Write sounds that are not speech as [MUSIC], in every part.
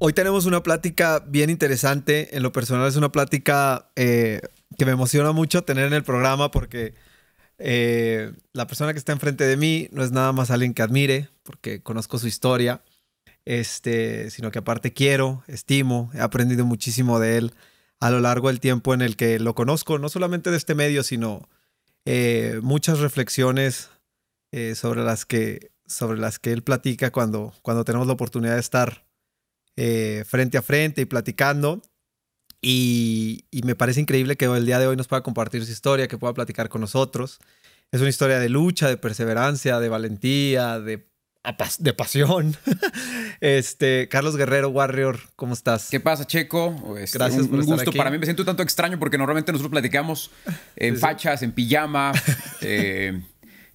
Hoy tenemos una plática bien interesante. En lo personal es una plática eh, que me emociona mucho tener en el programa porque eh, la persona que está enfrente de mí no es nada más alguien que admire, porque conozco su historia, este, sino que aparte quiero, estimo, he aprendido muchísimo de él a lo largo del tiempo en el que lo conozco, no solamente de este medio, sino eh, muchas reflexiones sobre, las que, sobre las que él platica cuando, cuando tenemos la oportunidad de estar eh, frente a frente y platicando. Y, me parece increíble que el día de hoy nos pueda compartir su historia, que pueda platicar con nosotros. Es una historia de lucha, de perseverancia, de valentía, de, de pasión. [LAUGHS] este, Carlos Guerrero, Warrior, ¿cómo estás? ¿Qué pasa, Checo? Este, Gracias un, por estar gusto para mí. Me siento tanto extraño porque normalmente nosotros platicamos [LAUGHS] en fachas, en pijama. [LAUGHS] Eh,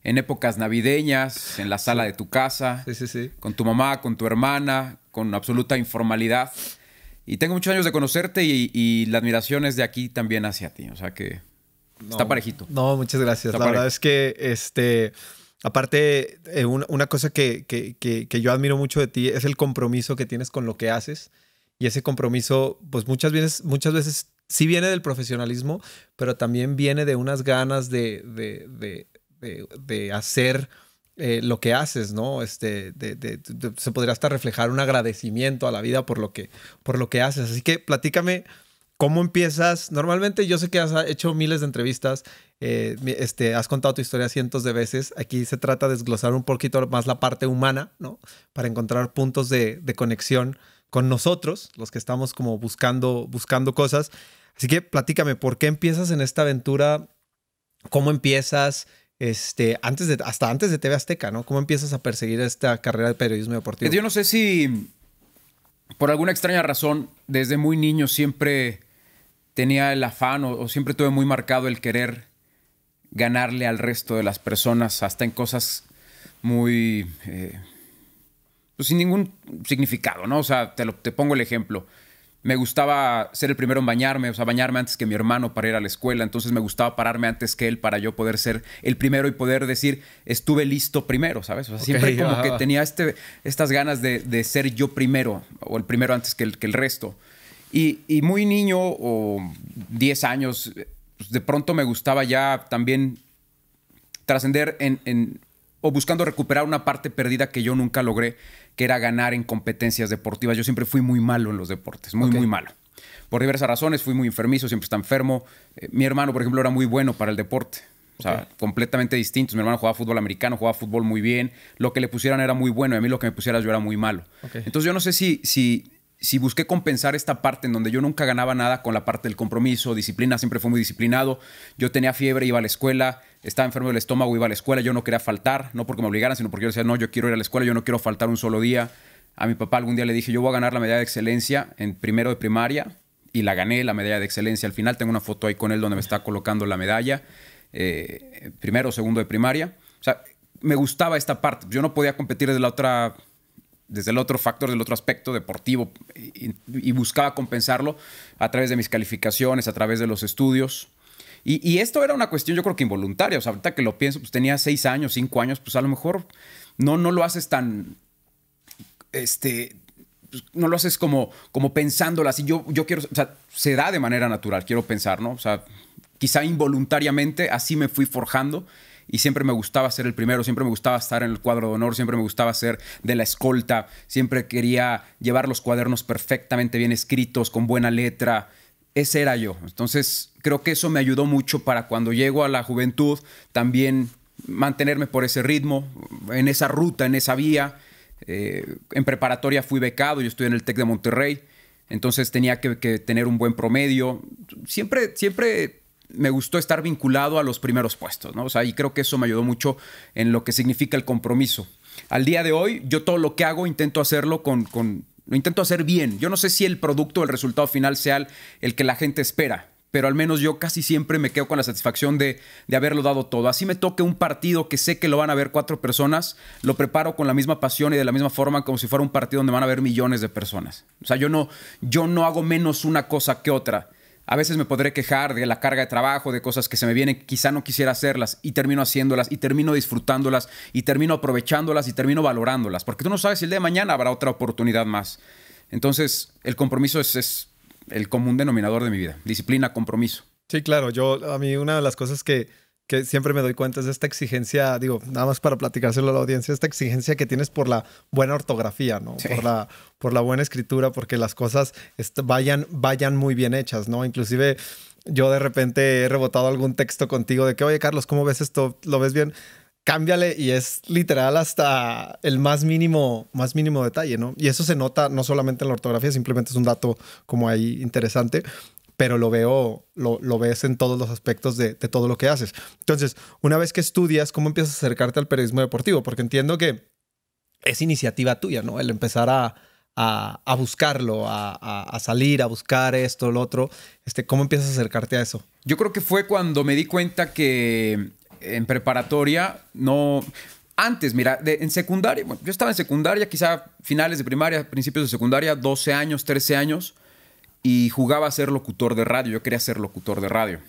en épocas navideñas, en la sala de tu casa, sí, sí, sí. con tu mamá, con tu hermana, con absoluta informalidad. Y tengo muchos años de conocerte y, la admiración es de aquí también hacia ti. O sea que está parejito. No, muchas gracias. la verdad es que, este, aparte, eh, una, cosa que, que, yo admiro mucho de ti es el compromiso que tienes con lo que haces. Y ese compromiso, pues muchas veces, muchas veces sí viene del profesionalismo, pero también viene de unas ganas de, de de, hacer eh, lo que haces, ¿no? Este, se podría hasta reflejar un agradecimiento a la vida por lo que, por lo que haces. Así que platícame cómo empiezas. Normalmente yo sé que has hecho miles de entrevistas, eh, este, has contado tu historia cientos de veces. Aquí se trata de desglosar un poquito más la parte humana, ¿no? Para encontrar puntos de, conexión con nosotros, los que estamos como buscando, buscando cosas. Así que platícame, ¿por qué empiezas en esta aventura? ¿Cómo empiezas? Este, antes de, hasta antes de TV Azteca, ¿no? ¿Cómo empiezas a perseguir esta carrera de periodismo deportivo? Yo no sé si, por alguna extraña razón, desde muy niño siempre tenía el afán o, siempre tuve muy marcado el querer ganarle al resto de las personas, hasta en cosas muy... Eh, pues sin ningún significado, ¿no? O sea, te, lo, te pongo el ejemplo me gustaba ser el primero en bañarme, o sea, bañarme antes que mi hermano para ir a la escuela, entonces me gustaba pararme antes que él para yo poder ser el primero y poder decir, estuve listo primero, ¿sabes? O sea, siempre [LAUGHS] como que tenía este, estas ganas de, ser yo primero, o el primero antes que el, que el resto. Y, muy niño, o 10 años, pues, de pronto me gustaba ya también trascender en, o buscando recuperar una parte perdida que yo nunca logré que era ganar en competencias deportivas. Yo siempre fui muy malo en los deportes, muy, muy malo. Por diversas razones, fui muy enfermizo, siempre está enfermo. Eh, mi hermano, por ejemplo, era muy bueno para el deporte. O sea, completamente distintos. Mi hermano jugaba fútbol americano, jugaba fútbol muy bien. Lo que le pusieran era muy bueno y a mí lo que me pusieras yo era muy malo. Entonces yo no sé si, si, si busqué compensar esta parte en donde yo nunca ganaba nada con la parte del compromiso, disciplina, siempre fue muy disciplinado. Yo tenía fiebre, iba a la escuela, estaba enfermo del estómago, iba a la escuela, yo no quería faltar, no porque me obligaran, sino porque yo decía, no, yo quiero ir a la escuela, yo no quiero faltar un solo día. A mi papá algún día le dije, yo voy a ganar la medalla de excelencia en primero de primaria y la gané, la medalla de excelencia. Al final tengo una foto ahí con él donde me está colocando la medalla, eh, primero segundo de primaria. O sea, me gustaba esta parte. Yo no podía competir desde la otra desde el otro factor, del otro aspecto deportivo y, buscaba compensarlo a través de mis calificaciones, a través de los estudios. Y, esto era una cuestión yo creo que involuntaria. O sea, ahorita que lo pienso, pues tenía seis años, cinco años, pues a lo mejor no, no lo haces tan, este, pues, no lo haces como, como pensándolo así. Yo, yo quiero, o sea, se da de manera natural, quiero pensar, ¿no? O sea, quizá involuntariamente así me fui forjando y siempre me gustaba ser el primero, siempre me gustaba estar en el cuadro de honor, siempre me gustaba ser de la escolta, siempre quería llevar los cuadernos perfectamente bien escritos, con buena letra. Ese era yo. Entonces, creo que eso me ayudó mucho para cuando llego a la juventud también mantenerme por ese ritmo, en esa ruta, en esa vía. Eh, en preparatoria fui becado, yo estoy en el TEC de Monterrey, entonces tenía que, que tener un buen promedio. Siempre, siempre me gustó estar vinculado a los primeros puestos, ¿no? O sea, y creo que eso me ayudó mucho en lo que significa el compromiso. Al día de hoy, yo todo lo que hago intento hacerlo con, lo intento hacer bien. Yo no sé si el producto el resultado final sea el, que la gente espera, pero al menos yo casi siempre me quedo con la satisfacción de, de, haberlo dado todo. Así me toque un partido que sé que lo van a ver cuatro personas, lo preparo con la misma pasión y de la misma forma como si fuera un partido donde van a ver millones de personas. O sea, yo no, yo no hago menos una cosa que otra. A veces me podré quejar de la carga de trabajo, de cosas que se me vienen, quizá no quisiera hacerlas y termino haciéndolas y termino disfrutándolas y termino aprovechándolas y termino valorándolas, porque tú no sabes si el día de mañana habrá otra oportunidad más. Entonces, el compromiso es, es el común denominador de mi vida. Disciplina, compromiso. Sí, claro. Yo, a mí, una de las cosas que, que siempre me doy cuenta es esta exigencia, digo, nada más para platicárselo a la audiencia, esta exigencia que tienes por la buena ortografía, ¿no? Por, la, por la buena escritura, porque las cosas vayan, vayan muy bien hechas, ¿no? Inclusive yo de repente he rebotado algún texto contigo de que, oye, Carlos, ¿cómo ves esto? ¿Lo ves bien? cámbiale y es literal hasta el más mínimo, más mínimo detalle, ¿no? Y eso se nota no solamente en la ortografía, simplemente es un dato como ahí interesante, pero lo veo, lo, lo ves en todos los aspectos de, todo lo que haces. Entonces, una vez que estudias, ¿cómo empiezas a acercarte al periodismo deportivo? Porque entiendo que es iniciativa tuya, ¿no? El empezar a, a, a buscarlo, a, a, salir, a buscar esto, lo otro. Este, ¿Cómo empiezas a acercarte a eso? Yo creo que fue cuando me di cuenta que en preparatoria no... Antes, mira, en secundaria, yo estaba en secundaria, quizá finales de primaria, principios de secundaria, 12 años, 13 años, y jugaba a ser locutor de radio. Yo quería ser locutor de radio.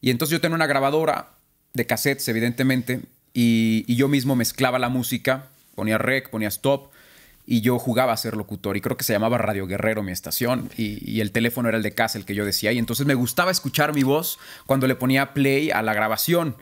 Y entonces yo tenía una grabadora de cassettes, evidentemente, y, yo mismo mezclaba la música, ponía rec, ponía stop, y yo jugaba a ser locutor. Y creo que se llamaba Radio Guerrero mi estación, y, el teléfono era el de casa, el que yo decía. Y entonces me gustaba escuchar mi voz cuando le ponía play a la grabación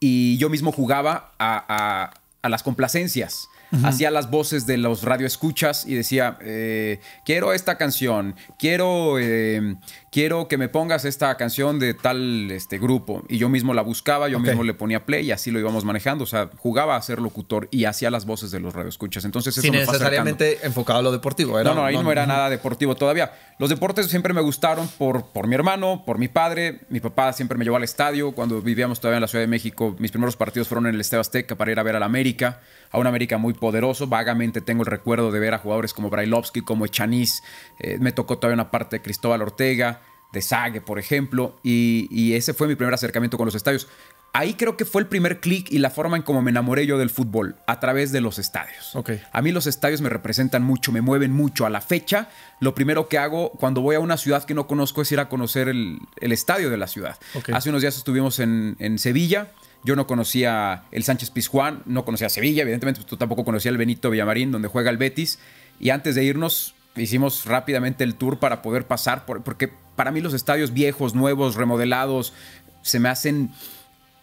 y yo mismo jugaba a, las complacencias. Hacía las voces de los radioescuchas y decía, eh, quiero esta canción, quiero, eh, quiero que me pongas esta canción de tal este, grupo. Y yo mismo la buscaba, yo mismo le ponía play y así lo íbamos manejando. O sea, jugaba a ser locutor y hacía las voces de los radioescuchas. Entonces eso Sin necesariamente enfocado a lo deportivo. Era, no, no, ahí no, era nada deportivo todavía. Los deportes siempre me gustaron por, por mi hermano, por mi padre. Mi papá siempre me llevó al estadio. Cuando vivíamos todavía en la Ciudad de México, mis primeros partidos fueron en el Estadio Azteca para ir a ver al América. A un América muy poderoso. Vagamente tengo el recuerdo de ver a jugadores como Brailovsky, como Echaniz. Eh, me tocó todavía una parte de Cristóbal Ortega de Sague, por ejemplo, y, ese fue mi primer acercamiento con los estadios. Ahí creo que fue el primer clic y la forma en cómo me enamoré yo del fútbol, a través de los estadios. Okay. A mí los estadios me representan mucho, me mueven mucho. A la fecha, lo primero que hago cuando voy a una ciudad que no conozco es ir a conocer el, estadio de la ciudad. Hace unos días estuvimos en, Sevilla. Yo no conocía el Sánchez Pizjuán, no conocía Sevilla, evidentemente, pues tú tampoco conocía el Benito Villamarín, donde juega el Betis. Y antes de irnos, hicimos rápidamente el tour para poder pasar, por, porque para mí los estadios viejos, nuevos, remodelados, se me hacen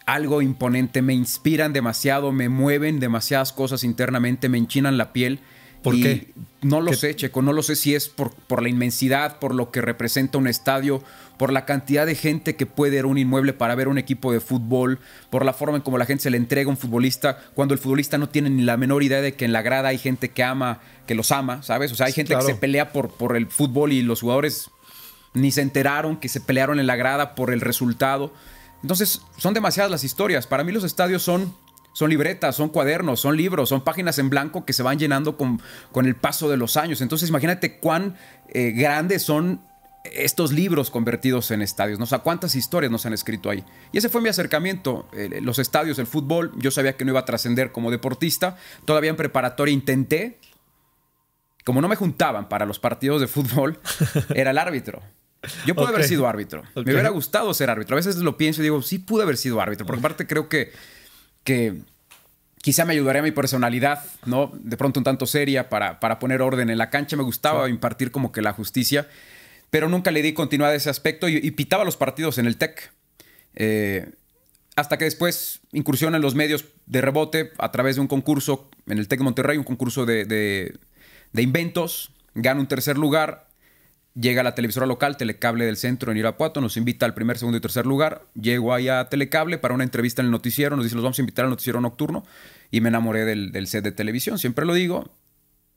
algo imponente, me inspiran demasiado, me mueven demasiadas cosas internamente, me enchinan la piel. ¿Por qué? No lo sé, Checo, no lo sé si es por, por, la inmensidad, por lo que representa un estadio, por la cantidad de gente que puede ir a un inmueble para ver un equipo de fútbol, por la forma en cómo la gente se le entrega a un futbolista, cuando el futbolista no tiene ni la menor idea de que en la grada hay gente que ama, que los ama, ¿sabes? O sea, hay gente que se pelea por, por el fútbol y los jugadores ni se enteraron que se pelearon en la grada por el resultado. Entonces, son demasiadas las historias. Para mí los estadios son, son libretas, son cuadernos, son libros, son páginas en blanco que se van llenando con, con el paso de los años. Entonces, imagínate cuán eh, grandes son estos libros convertidos en estadios. ¿no? O sea, cuántas historias nos han escrito ahí. Y ese fue mi acercamiento. Eh, los estadios, el fútbol, yo sabía que no iba a trascender como deportista. Todavía en preparatoria intenté. Como no me juntaban para los partidos de fútbol, [LAUGHS] era el árbitro. Yo pude haber sido árbitro. Me hubiera gustado ser árbitro. A veces lo pienso y digo, sí pude haber sido árbitro. Porque aparte creo que, que quizá me ayudaría a mi personalidad, ¿no? De pronto un tanto seria para, para poner orden en la cancha. Me gustaba impartir como que la justicia. Pero nunca le di continuidad a ese aspecto y, pitaba los partidos en el TEC. Eh, hasta que después incursión en los medios de rebote a través de un concurso en el TEC de Monterrey, un concurso de, de, de inventos. Gano un tercer lugar Llega la televisora local, Telecable del Centro en Irapuato, nos invita al primer, segundo y tercer lugar. Llego ahí a Telecable para una entrevista en el noticiero, nos dice, los vamos a invitar al noticiero nocturno y me enamoré del, set de televisión, siempre lo digo.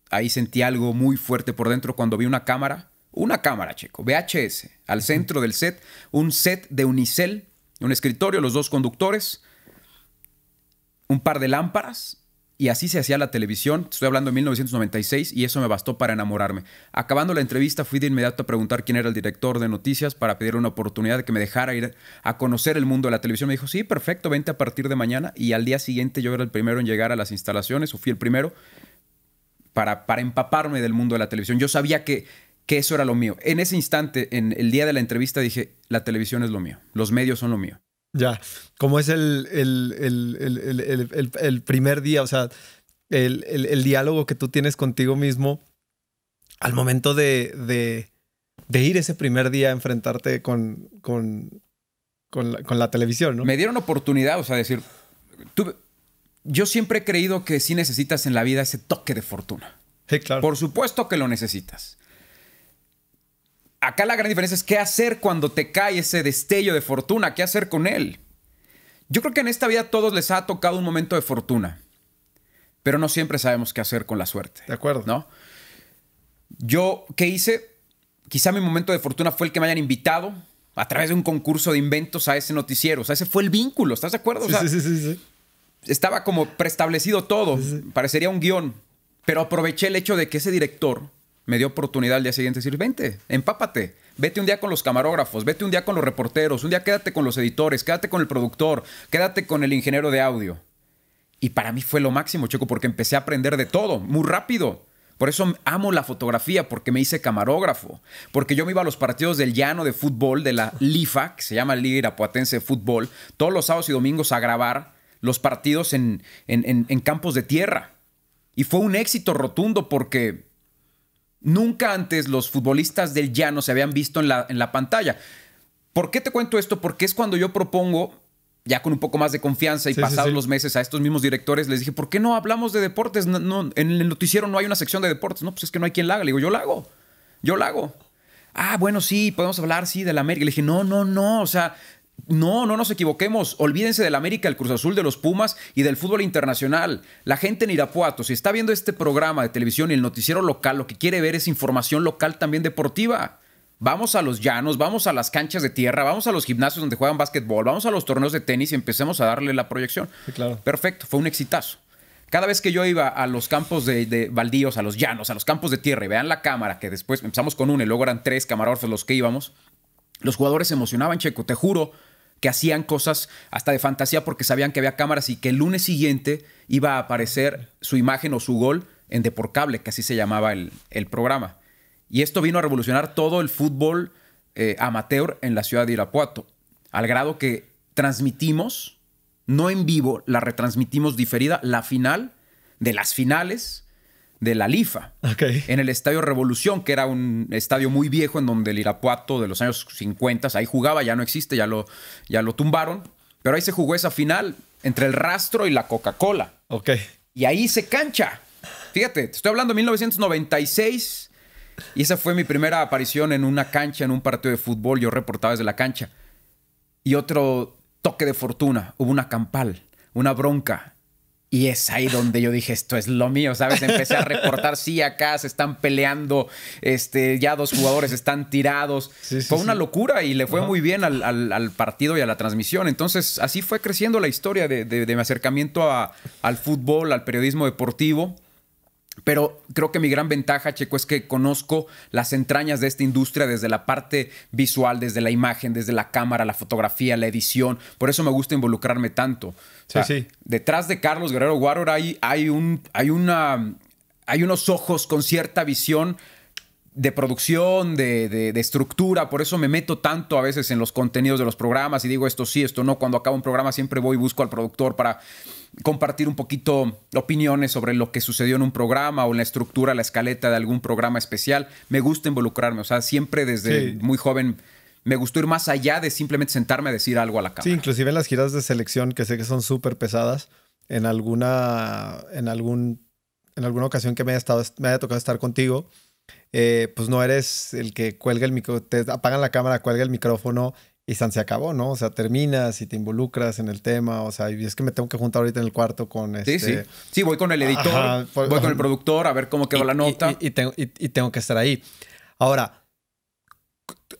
Ahí sentí algo muy fuerte por dentro cuando vi una cámara, una cámara, chico, VHS, al centro del set, un set de unicel, un escritorio, los dos conductores, un par de lámparas y así se hacía la televisión. Estoy hablando de 1996 y eso me bastó para enamorarme. Acabando la entrevista fui de inmediato a preguntar quién era el director de noticias para pedir una oportunidad de que me dejara ir a conocer el mundo de la televisión. Me dijo, sí, perfecto, vente a partir de mañana. Y al día siguiente yo era el primero en llegar a las instalaciones, o fui el primero, para, para empaparme del mundo de la televisión. Yo sabía que, que eso era lo mío. En ese instante, en el día de la entrevista, dije, la televisión es lo mío, los medios son lo mío. Ya, ¿cómo es el, el, primer día? O sea, el, diálogo que tú tienes contigo mismo al momento de, de, ir ese primer día a enfrentarte con, con, con, la, televisión, ¿no? Me dieron oportunidad, o sea, decir, yo siempre he creído que sí necesitas en la vida ese toque de fortuna. Sí, claro. Por supuesto que lo necesitas. Acá la gran diferencia es qué hacer cuando te cae ese destello de fortuna, qué hacer con él. Yo creo que en esta vida a todos les ha tocado un momento de fortuna, pero no siempre sabemos qué hacer con la suerte. De acuerdo. ¿No? Yo, ¿qué hice? Quizá mi momento de fortuna fue el que me hayan invitado a través de un concurso de inventos a ese noticiero. O sea, ese fue el vínculo, ¿estás de acuerdo? sí, sí, sí, sí, Estaba como preestablecido todo, parecería un guion, pero aproveché el hecho de que ese director me dio oportunidad al día siguiente de decir, vente, empápate, vete un día con los camarógrafos, vete un día con los reporteros, un día quédate con los editores, quédate con el productor, quédate con el ingeniero de audio. Y para mí fue lo máximo, Checo, porque empecé a aprender de todo, muy rápido. Por eso amo la fotografía, porque me hice camarógrafo. Porque yo me iba a los partidos del llano de fútbol, de la LIFA, que se llama Liga Irapuatense de Fútbol, todos los sábados y domingos a grabar los partidos en, en, campos de tierra. Y fue un éxito rotundo porque nunca antes los futbolistas del llano se habían visto en la, en la pantalla. ¿Por qué te cuento esto? Porque es cuando yo propongo ya con un poco más de confianza y pasados los meses a estos mismos directores, les dije, ¿por qué no hablamos de deportes? No, en el noticiero no hay una sección de deportes. No, pues es que no hay quien la haga. Le digo, yo la hago. Yo la hago. Ah, bueno, sí, podemos hablar, sí, de la América. Le dije, no, no, no. O sea, no, no nos equivoquemos. Olvídense del América, el Cruz Azul, de los Pumas y del fútbol internacional. La gente en Irapuato, si está viendo este programa de televisión y el noticiero local, lo que quiere ver es información local también deportiva. Vamos a los llanos, vamos a las canchas de tierra, vamos a los gimnasios donde juegan básquetbol, vamos a los torneos de tenis y empecemos a darle la proyección. claro. Perfecto, fue un exitazo. Cada vez que yo iba a los campos de, baldíos, a los llanos, a los campos de tierra y vean la cámara, que después empezamos con uno y luego eran tres camarógrafos los que íbamos, los jugadores se emocionaban, Checo, te juro que hacían cosas hasta de fantasía porque sabían que había cámaras y que el lunes siguiente iba a aparecer su imagen o su gol en Deporcable, que así se llamaba el programa. Y esto vino a revolucionar todo el fútbol eh, amateur en la ciudad de Irapuato, al grado que transmitimos, no en vivo, la retransmitimos diferida, la final de las finales de la LIFA en el Estadio Revolución, que era un estadio muy viejo en donde el Irapuato de los años 50, ahí jugaba, ya no existe, ya lo, ya lo tumbaron, pero ahí se jugó esa final entre el rastro y la Coca-Cola. Ok. Y ahí se cancha. Fíjate, te estoy hablando de 1996 y esa fue mi primera aparición en una cancha, en un partido de fútbol. Yo reportaba desde la cancha. Y otro toque de fortuna. Hubo una campal, una bronca. Y es ahí donde yo dije, esto es lo mío, ¿sabes? Empecé a reportar, sí, acá se están peleando, este, ya dos jugadores están tirados. fue una locura y le fue muy bien al, partido y a la transmisión. Entonces, así fue creciendo la historia de, mi acercamiento al fútbol, al periodismo deportivo. Pero creo que mi gran ventaja, Checo, es que conozco las entrañas de esta industria desde la parte visual, desde la imagen, desde la cámara, la fotografía, la edición. Por eso me gusta involucrarme tanto. Sí, sí. Detrás de Carlos Guerrero Guaror hay, hay, un, hay, una, hay unos ojos con cierta visión de producción, de, de, estructura, por eso me meto tanto a veces en los contenidos de los programas y digo esto sí, esto no. Cuando acabo un programa siempre voy y busco al productor para compartir un poquito opiniones sobre lo que sucedió en un programa o la estructura, la escaleta de algún programa especial. Me gusta involucrarme, o sea, siempre desde muy joven me gustó ir más allá de simplemente sentarme a decir algo a la cámara. Sí, inclusive en las giras de selección que sé que son súper pesadas, en alguna, en algún, en alguna ocasión que me haya, estado, me haya tocado estar contigo, eh, pues no eres el que cuelga el micrófono, te apagan la cámara, cuelga el micrófono y se acabó, ¿no? O sea, terminas y te involucras en el tema, o sea, y es que me tengo que juntar ahorita en el cuarto con este... Sí, sí. Sí, voy con el editor, voy con el productor a ver cómo quedó la nota. Y, tengo, y, tengo, que estar ahí. Ahora,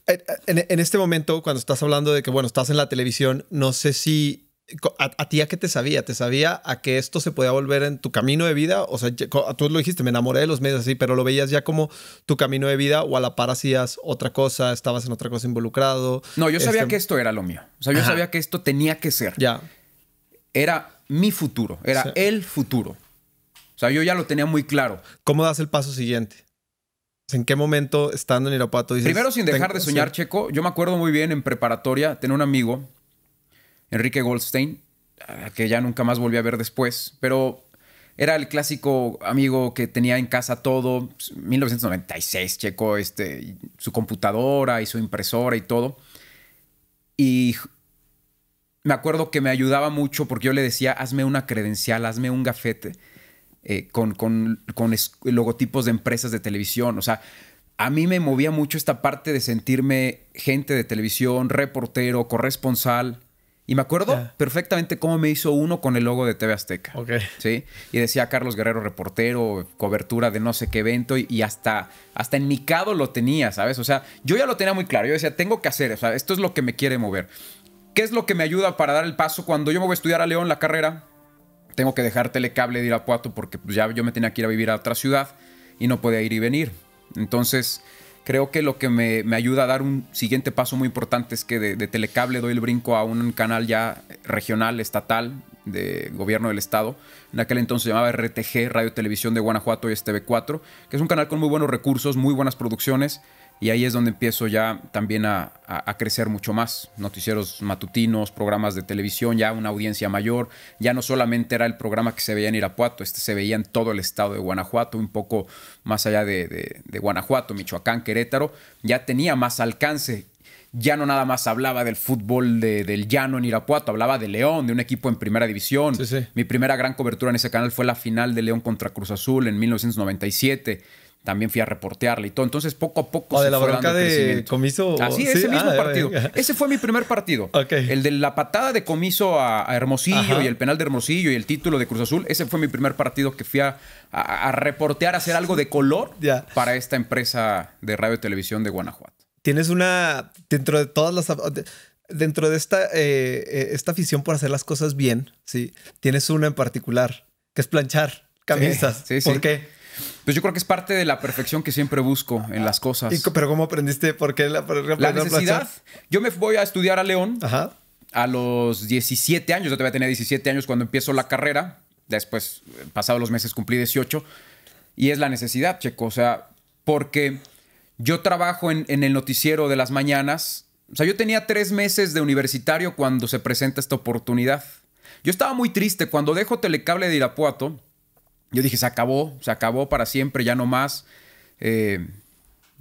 en, en, este momento, cuando estás hablando de que, bueno, estás en la televisión, no sé si ¿A, ti a qué te sabía? ¿Te sabía a que esto se podía volver en tu camino de vida? O sea, tú lo dijiste, me enamoré de los medios así, pero lo veías ya como tu camino de vida o a la par hacías otra cosa, estabas en otra cosa involucrado. No, yo sabía este que esto era lo mío. O sea, yo sabía que esto tenía que ser. Ya. Era mi futuro, era el futuro. O sea, yo ya lo tenía muy claro. ¿Cómo das el paso siguiente? ¿En qué momento, estando en Irapuato, dices... Primero, sin dejar de soñar, Checo, yo me acuerdo muy bien en preparatoria, tenía un amigo Enrique Goldstein, que ya nunca más volví a ver después, pero era el clásico amigo que tenía en casa todo, 1996, pues, checo este, su computadora y su impresora y todo. Y me acuerdo que me ayudaba mucho porque yo le decía, hazme una credencial, hazme un gafete eh, con, con, con logotipos de empresas de televisión. O sea, a mí me movía mucho esta parte de sentirme gente de televisión, reportero, corresponsal y me acuerdo perfectamente cómo me hizo uno con el logo de TV Azteca. Ok. ¿sí? Y decía Carlos Guerrero, reportero, cobertura de no sé qué evento, y, hasta, hasta en mi cado lo tenía, ¿sabes? O sea, yo ya lo tenía muy claro. Yo decía, tengo que hacer, o sea, esto es lo que me quiere mover. ¿Qué es lo que me ayuda para dar el paso? Cuando yo me voy a estudiar a León la carrera, tengo que dejar Telecable de Irapuato porque pues, ya yo me tenía que ir a vivir a otra ciudad y no podía ir y venir. Entonces creo que lo que me, ayuda a dar un siguiente paso muy importante es que de, Telecable doy el brinco a un canal ya regional, estatal, de gobierno del estado. En aquel entonces se llamaba RTG, Radio Televisión de Guanajuato y STV4, que es un canal con muy buenos recursos, muy buenas producciones y ahí es donde empiezo ya también a, crecer mucho más. Noticieros matutinos, programas de televisión, ya una audiencia mayor. Ya no solamente era el programa que se veía en Irapuato, este se veía en todo el estado de Guanajuato, un poco más allá de, Guanajuato, Michoacán, Querétaro. Ya tenía más alcance. Ya no nada más hablaba del fútbol del llano en Irapuato, hablaba de León, de un equipo en primera división. Mi primera gran cobertura en ese canal fue la final de León contra Cruz Azul en 1997 también fui a reportearle y todo. Entonces, poco a poco. ¿O de la bronca de comiso? Así, ese mismo ah, partido. [LAUGHS] Ese fue mi primer partido. El de la patada de comiso a, Hermosillo y el penal de Hermosillo y el título de Cruz Azul. Ese fue mi primer partido que fui a, reportear, a hacer algo de color para esta empresa de radio y televisión de Guanajuato. Tienes una. Dentro de todas las. Dentro de esta, eh, eh, esta afición por hacer las cosas bien, ¿sí? Tienes una en particular, que es planchar camisas. Sí, ¿Por qué? Pues yo creo que es parte de la perfección que siempre busco en las cosas. pero ¿cómo aprendiste? ¿Por qué la, la necesidad? Yo me voy a estudiar a León a los 17 años. Yo todavía tenía 17 años cuando empiezo la carrera. Después, pasados los meses, cumplí 18. Y es la necesidad, Checo. O sea, porque yo trabajo en, en el noticiero de las mañanas. O sea, yo tenía tres meses de universitario cuando se presenta esta oportunidad. Yo estaba muy triste cuando dejo Telecable de Irapuato yo dije, se acabó, se acabó para siempre, ya no más. Eh,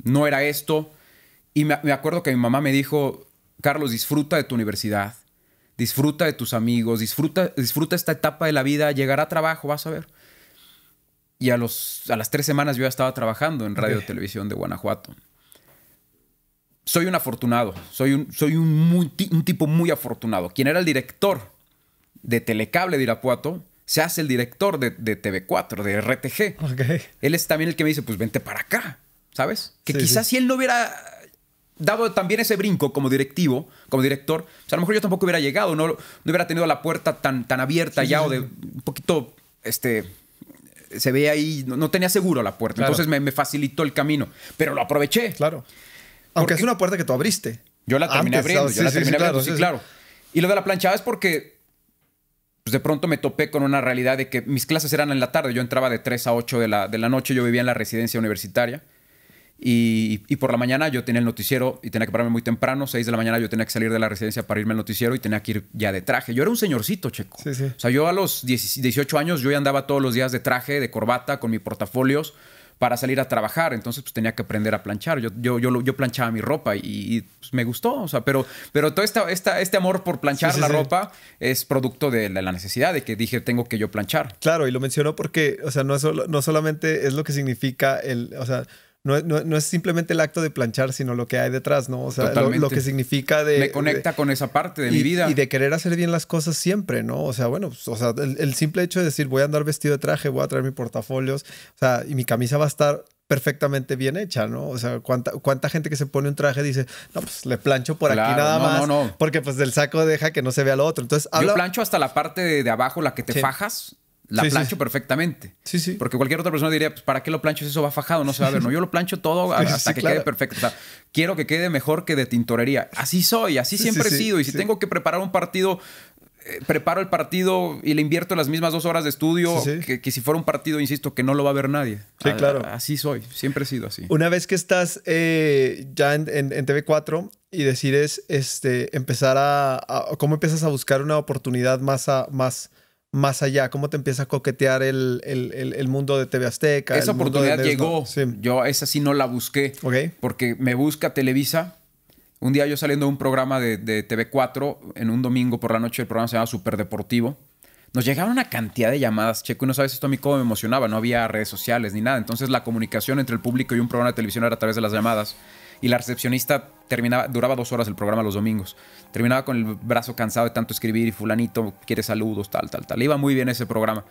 no era esto. Y me, acuerdo que mi mamá me dijo, Carlos, disfruta de tu universidad, disfruta de tus amigos, disfruta, disfruta esta etapa de la vida, llegará a trabajo, vas a ver. Y a, los, a las tres semanas yo ya estaba trabajando en Radio Televisión de Guanajuato. Soy un afortunado, soy un, soy un, un tipo muy afortunado. Quien era el director de Telecable de Irapuato se hace el director de, TV4, de RTG. Él es también el que me dice, pues vente para acá, ¿sabes? Que quizás si él no hubiera dado también ese brinco como directivo, como director, pues a lo mejor yo tampoco hubiera llegado, no, no hubiera tenido la puerta tan, tan abierta ya o de un poquito, este, se ve ahí, no, tenía seguro la puerta, entonces me, facilitó el camino, pero lo aproveché. Claro. Aunque es una puerta que tú abriste. Yo la terminé abriendo, yo la terminé abriendo, sí, claro. Y lo de la planchada es porque pues, de pronto me topé con una realidad de que mis clases eran en la tarde. Yo entraba de 3 a 8 de la, de la noche, yo vivía en la residencia universitaria. Y, por la mañana yo tenía el noticiero y tenía que pararme muy temprano, 6 de la mañana yo tenía que salir de la residencia para irme al noticiero y tenía que ir ya de traje. Yo era un señorcito, checo. O sea, yo a los 18 años yo ya andaba todos los días de traje, de corbata, con mis portafolios para salir a trabajar. Entonces, pues tenía que aprender a planchar. Yo, yo, yo, yo planchaba mi ropa y, pues, me gustó. O sea, pero, pero todo esta, esta, este amor por planchar la ropa es producto de la, necesidad de que dije, tengo que yo planchar. Claro, y lo menciono porque, o sea, no, no solamente es lo que significa el, o sea, no, es simplemente el acto de planchar, sino lo que hay detrás, ¿no? O sea, lo, que significa de... Me conecta con esa parte de mi vida. Y de querer hacer bien las cosas siempre, ¿no? O sea, bueno, pues, o sea, el, simple hecho de decir, voy a andar vestido de traje, voy a traer mis portafolios, o sea, y mi camisa va a estar perfectamente bien hecha, ¿no? O sea, ¿cuánta, cuánta gente que se pone un traje dice, no, pues le plancho por aquí nada más, no, no. porque pues del saco deja que no se vea lo otro. Entonces, Yo plancho hasta la parte de, abajo, la que te fajas, la plancho perfectamente. Sí, sí. Porque cualquier otra persona diría, pues, ¿para qué lo plancho si eso va fajado? No se va a ver. No, yo lo plancho todo [LAUGHS] hasta que quede perfecto. O sea, quiero que quede mejor que de tintorería. Así soy, así siempre he sido. Y si tengo que preparar un partido, eh, preparo el partido y le invierto las mismas dos horas de estudio que, si fuera un partido, insisto, que no lo va a ver nadie. Sí, claro. así soy, siempre he sido así. Una vez que estás eh, ya en, TV4 y decides este, empezar a, ¿Cómo empiezas a buscar una oportunidad más... A, más más allá? ¿Cómo te empieza a coquetear el, el, mundo de TV Azteca? Esa oportunidad llegó. Yo esa sí no la busqué. Porque me busca Televisa. Un día yo saliendo de un programa de, de, TV4, en un domingo por la noche, el programa se llama Super Deportivo. Nos llegaron una cantidad de llamadas, Checo, y no sabes esto a mí cómo me emocionaba. No había redes sociales ni nada. Entonces la comunicación entre el público y un programa de televisión era a través de las llamadas y la recepcionista terminaba, duraba dos horas el programa los domingos. Terminaba con el brazo cansado de tanto escribir y fulanito quiere saludos, tal, tal, tal. iba muy bien ese programa.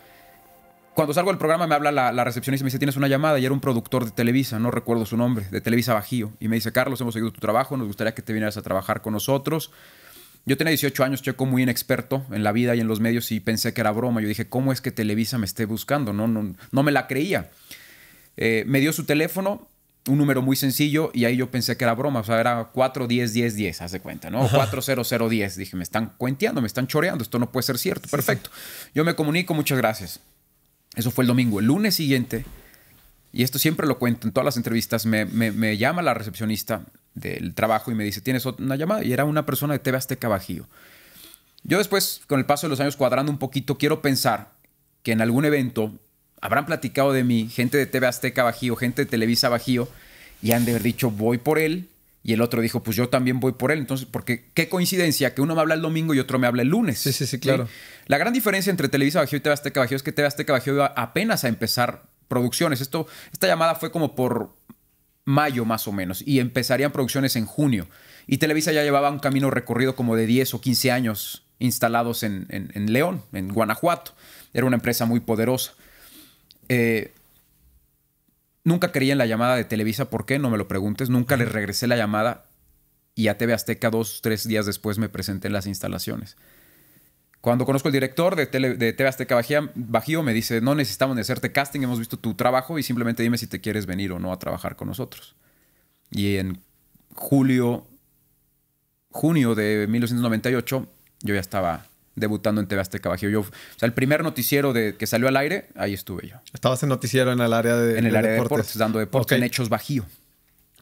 Cuando salgo del programa me habla la, recepcionista y me dice, tienes una llamada y era un productor de Televisa, no recuerdo su nombre, de Televisa Bajío. Y me dice, Carlos, hemos seguido tu trabajo, nos gustaría que te vinieras a trabajar con nosotros. Yo tenía 18 años, checo muy inexperto en la vida y en los medios y pensé que era broma. Yo dije, ¿cómo es que Televisa me esté buscando? No, no, no me la creía. Eh, me dio su teléfono, un número muy sencillo y ahí yo pensé que era broma, o sea, era 4, 10, 10, 10, haz de cuenta, ¿no? 4, 0, 0, 10. Dije, me están cuenteando, me están choreando, esto no puede ser cierto. Perfecto. Yo me comunico, muchas gracias. Eso fue el domingo. El lunes siguiente, y esto siempre lo cuento en todas las entrevistas, me, me, llama la recepcionista del trabajo y me dice, ¿tienes una llamada? Y era una persona de TV Azteca Bajío. Yo después, con el paso de los años, cuadrando un poquito, quiero pensar que en algún evento habrán platicado de mí, gente de TV Azteca Bajío, gente de Televisa Bajío, y han de haber dicho, voy por él. Y el otro dijo, pues yo también voy por él. Entonces, porque qué coincidencia que uno me habla el domingo y otro me habla el lunes. Sí, sí, sí, claro. La gran diferencia entre Televisa Bajío y TV Azteca Bajío es que TV Azteca Bajío iba apenas a empezar producciones. Esto, esta llamada fue como por mayo más o menos y empezarían producciones en junio. Y Televisa ya llevaba un camino recorrido como de 10 o 15 años instalados en, en León, en Guanajuato. Era una empresa muy poderosa. Eh, nunca creí en la llamada de Televisa, ¿por qué? No me lo preguntes. Nunca le regresé la llamada y a TV Azteca dos, tres días después me presenté en las instalaciones. Cuando conozco al director de, de TV Azteca Bajío, me dice, no necesitamos de hacerte casting, hemos visto tu trabajo y simplemente dime si te quieres venir o no a trabajar con nosotros. Y en julio, junio de 1998, yo ya estaba debutando en TV Azteca Bajío. Yo, o sea, el primer noticiero de, que salió al aire, ahí estuve yo. Estabas en noticiero en el área de En el área de deportes, dando deportes en Hechos Bajío.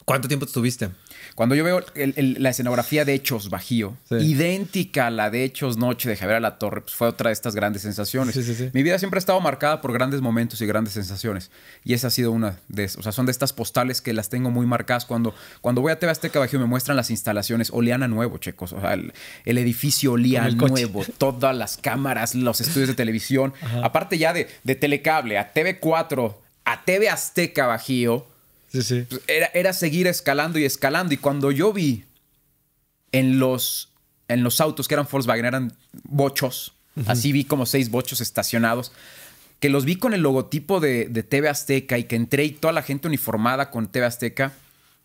¿Cuánto tiempo estuviste? Cuando yo veo la escenografía de Hechos Bajío, idéntica a la de Hechos Noche de Javier La Torre, pues fue otra de estas grandes sensaciones. Mi vida siempre ha estado marcada por grandes momentos y grandes sensaciones. Y esa ha sido una de esas. O sea, son de estas postales que las tengo muy marcadas. Cuando, cuando voy a TV Azteca Bajío me muestran las instalaciones. Olían a nuevo, checos. O sea, el, edificio olía nuevo. Todas las cámaras, los estudios de televisión. Aparte ya de, de Telecable a TV4, a TV Azteca Bajío pues, era, era, seguir escalando y escalando. Y cuando yo vi en los, en los autos que eran Volkswagen, eran bochos, así vi como seis bochos estacionados, que los vi con el logotipo de, de, TV Azteca y que entré y toda la gente uniformada con TV Azteca,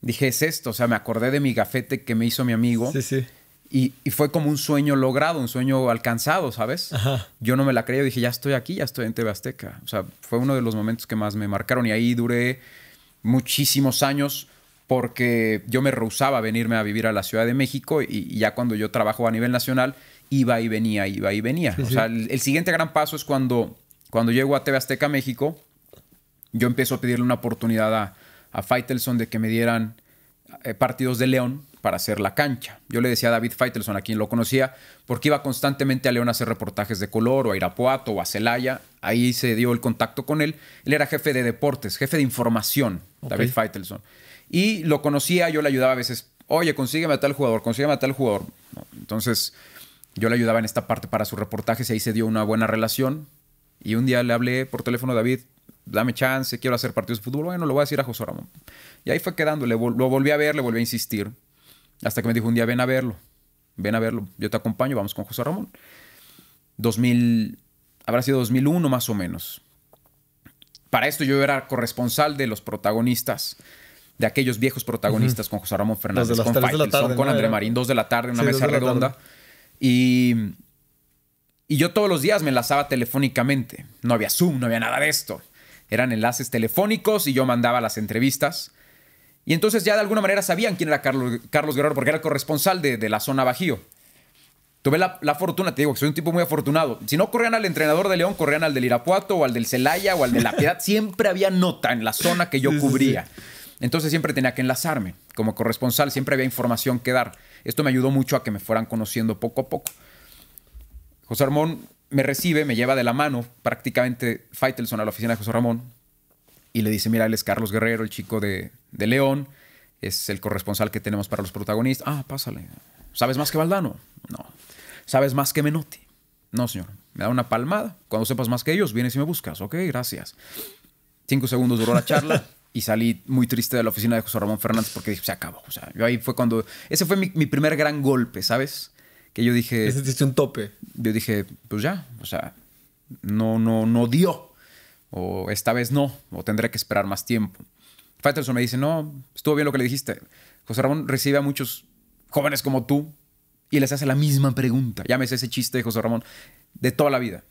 dije, es esto. O sea, me acordé de mi gafete que me hizo mi amigo. Sí, sí. Y, y, fue como un sueño logrado, un sueño alcanzado, ¿sabes? Yo no me la creía, dije, ya estoy aquí, ya estoy en TV Azteca. O sea, fue uno de los momentos que más me marcaron y ahí duré muchísimos años porque yo me rehusaba a venirme a vivir a la Ciudad de México y, ya cuando yo trabajo a nivel nacional iba y venía, iba y venía. o sea, el, siguiente gran paso es cuando, cuando llego a TV Azteca México, yo empiezo a pedirle una oportunidad a, a Faitelson de que me dieran eh, partidos de León para hacer la cancha. Yo le decía a David Faitelson, a quien lo conocía, porque iba constantemente a León a hacer reportajes de color, o a Irapuato, o a Celaya. Ahí se dio el contacto con él. Él era jefe de deportes, jefe de información, David Faitelson. Y lo conocía, yo le ayudaba a veces, oye, consígueme a tal jugador, consígueme a tal jugador. Entonces, yo le ayudaba en esta parte para sus reportajes y ahí se dio una buena relación. Y un día le hablé por teléfono a David, dame chance, quiero hacer partidos de fútbol. Bueno, lo voy a decir a José Ramón. Y ahí fue quedando, lo volví a ver, le volví a insistir. Hasta que me dijo un día, ven a verlo, ven a verlo, yo te acompaño, vamos con José Ramón. 2000, habrá sido 2001 más o menos. Para esto yo era corresponsal de los protagonistas, de aquellos viejos protagonistas con José Ramón Fernández, con Faitelson, con André Marín, dos de la tarde, una mesa redonda. Y, y yo todos los días me enlazaba telefónicamente. No había Zoom, no había nada de esto. Eran enlaces telefónicos y yo mandaba las entrevistas. Y entonces ya de alguna manera sabían quién era Carlos, Carlos Guerrero, porque era el corresponsal de, la zona Bajío. Tuve la, fortuna, te digo, que soy un tipo muy afortunado. Si no corrían al entrenador de León, corrían al del Irapuato o al del Celaya o al de La Piedad. [LAUGHS] siempre había nota en la zona que yo cubría. Entonces siempre tenía que enlazarme. Como corresponsal siempre había información que dar. Esto me ayudó mucho a que me fueran conociendo poco a poco. José Armón me recibe, me lleva de la mano prácticamente Faitelson a la oficina de José Ramón y le dice, mira, él es Carlos Guerrero, el chico de, de León, es el corresponsal que tenemos para los protagonistas. Ah, pásale. ¿Sabes más que Valdano? No. ¿Sabes más que Menotti? No, señor. Me da una palmada. Cuando sepas más que ellos, vienes y me buscas. Ok, gracias. Cinco segundos duró la charla y salí muy triste de la oficina de José Ramón Fernández porque dije, se acabó. O sea, yo ahí fue cuando... Ese fue mi, mi primer gran golpe, ¿sabes? Que yo dije... Ese diste un tope. Yo dije, pues ya, o sea, no, no, no dio. O esta vez no, o tendré que esperar más tiempo. Faitelson me dice, no, estuvo bien lo que le dijiste. José Ramón recibe a muchos jóvenes como tú y les hace la misma pregunta. Llámese ese chiste de José Ramón de toda la vida.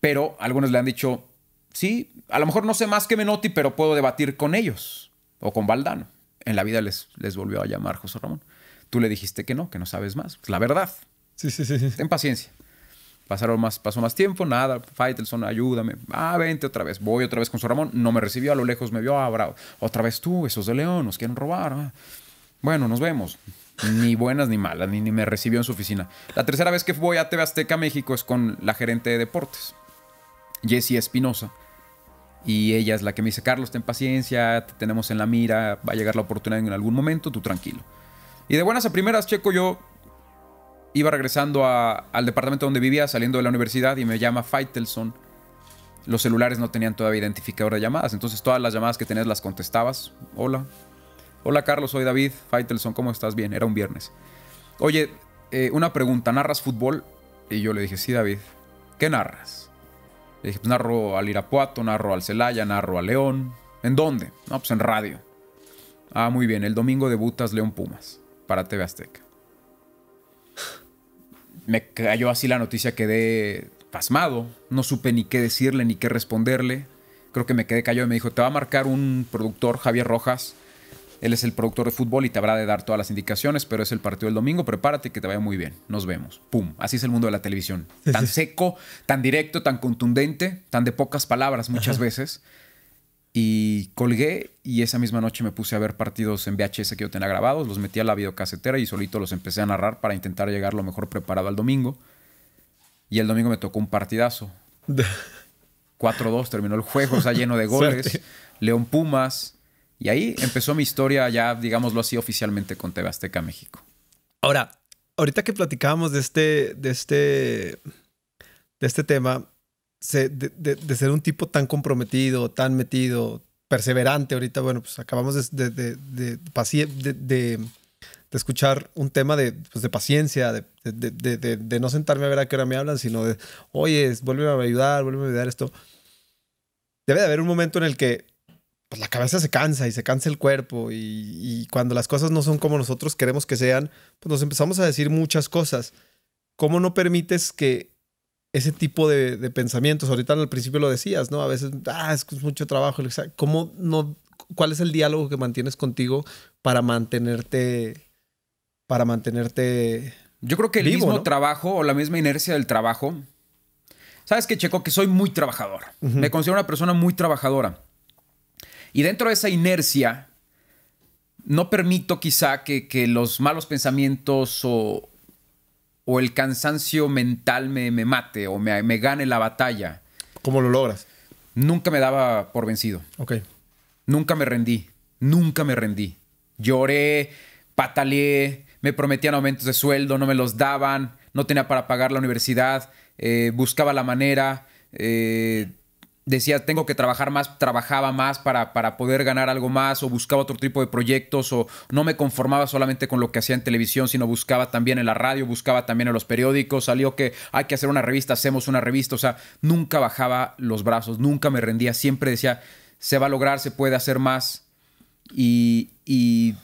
Pero algunos le han dicho, sí, a lo mejor no sé más que Menotti, pero puedo debatir con ellos o con Valdano. En la vida les, les volvió a llamar José Ramón. Tú le dijiste que no, que no sabes más. la verdad. Sí, sí, sí, sí. Ten paciencia. Pasaron más, pasó más tiempo, nada. Faitelson, ayúdame. Ah, vente otra vez. Voy otra vez con su Ramón. No me recibió, a lo lejos me vio. Ah, bravo. Otra vez tú, esos de León, nos quieren robar. Ah. Bueno, nos vemos. Ni buenas ni malas, ni, ni me recibió en su oficina. La tercera vez que voy a TV Azteca, México, es con la gerente de deportes, Jessie Espinosa. Y ella es la que me dice, Carlos, ten paciencia, te tenemos en la mira, va a llegar la oportunidad en algún momento, tú tranquilo. Y de buenas a primeras, Checo, yo iba regresando al departamento donde vivía, saliendo de la universidad, y me llama Faitelson. Los celulares no tenían todavía identificador de llamadas, entonces todas las llamadas que tenías las contestabas. Hola. Hola Carlos, soy David. Faitelson, ¿cómo estás? Bien, era un viernes. Oye, eh, una pregunta, ¿narras fútbol? Y yo le dije, sí David. ¿Qué narras? Le dije, pues narro al Irapuato, narro al Celaya, narro al León. ¿En dónde? No, pues en radio. Ah, muy bien, el domingo debutas León Pumas para TV Azteca me cayó así la noticia, quedé pasmado. No supe ni qué decirle ni qué responderle. Creo que me quedé callado y me dijo, te va a marcar un productor, Javier Rojas. Él es el productor de fútbol y te habrá de dar todas las indicaciones, pero es el partido del domingo. Prepárate que te vaya muy bien. Nos vemos. Pum. Así es el mundo de la televisión. Tan seco, tan directo, tan contundente, tan de pocas palabras muchas veces. Y colgué y esa misma noche me puse a ver partidos en VHS que yo tenía grabados, los metí a la videocasetera y solito los empecé a narrar para intentar llegar lo mejor preparado al domingo. Y el domingo me tocó un partidazo. [LAUGHS] 4-2 terminó el juego, o sea, lleno de goles. León Pumas. Y ahí empezó mi historia ya, digámoslo así, oficialmente con TV Azteca México. Ahora, ahorita que platicábamos de este, de este, de este tema, de, ser un tipo tan comprometido, tan metido, perseverante. Ahorita, bueno, pues acabamos de, de, escuchar un tema de, pues, paciencia, de, no sentarme a ver a qué hora me hablan, sino de, oye, vuelve a ayudar, vuelve a ayudar esto. Debe de haber un momento en el que pues, la cabeza se cansa y se cansa el cuerpo y, y cuando las cosas no son como nosotros queremos que sean, pues nos empezamos a decir muchas cosas. ¿Cómo no permites que ese tipo de, pensamientos. Ahorita al principio lo decías, ¿no? A veces, ah, es, mucho trabajo. ¿Cómo no, ¿Cuál es el diálogo que mantienes contigo para mantenerte, para mantenerte Yo creo que el mismo trabajo o la misma inercia del trabajo. ¿Sabes qué, Checo? Que soy muy trabajador. Me considero una persona muy trabajadora. Y dentro de esa inercia, no permito quizá que, que los malos pensamientos o, o el cansancio mental me, me mate o me, me, gane la batalla. ¿Cómo lo logras? Nunca me daba por vencido. Ok. Nunca me rendí. Nunca me rendí. Lloré, pataleé, me prometían aumentos de sueldo, no me los daban, no tenía para pagar la universidad, eh, buscaba la manera, eh, decía, tengo que trabajar más, trabajaba más para, para, poder ganar algo más o buscaba otro tipo de proyectos o no me conformaba solamente con lo que hacía en televisión, sino buscaba también en la radio, buscaba también en los periódicos, salió que hay que hacer una revista, hacemos una revista, o sea, nunca bajaba los brazos, nunca me rendía, siempre decía, se va a lograr, se puede hacer más y, y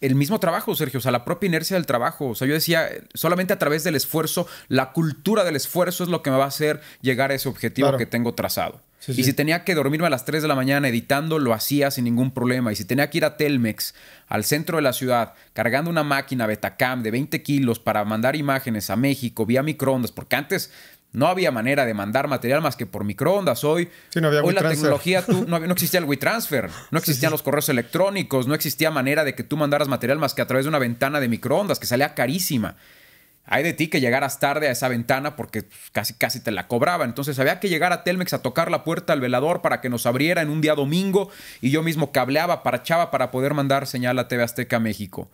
el mismo trabajo, Sergio, o sea, la propia inercia del trabajo. O sea, yo decía, solamente a través del esfuerzo, la cultura del esfuerzo es lo que me va a hacer llegar a ese objetivo que tengo trazado. y si tenía que dormirme a las 3 de la mañana editando, lo hacía sin ningún problema. Y si tenía que ir a Telmex, al centro de la ciudad, cargando una máquina Betacam de 20 kilos para mandar imágenes a México vía microondas, porque antes no había manera de mandar material más que por microondas. Hoy, hoy la tecnología, [LAUGHS] no, existía el WeTransfer, no existían los correos electrónicos, no existía manera de que tú mandaras material más que a través de una ventana de microondas que salía carísima. hay de ti que llegaras tarde a esa ventana porque casi casi te la cobraba. Entonces había que llegar a Telmex a tocar la puerta al velador para que nos abriera en un día domingo y yo mismo cableaba, parchaba para poder mandar señal a TV Azteca México.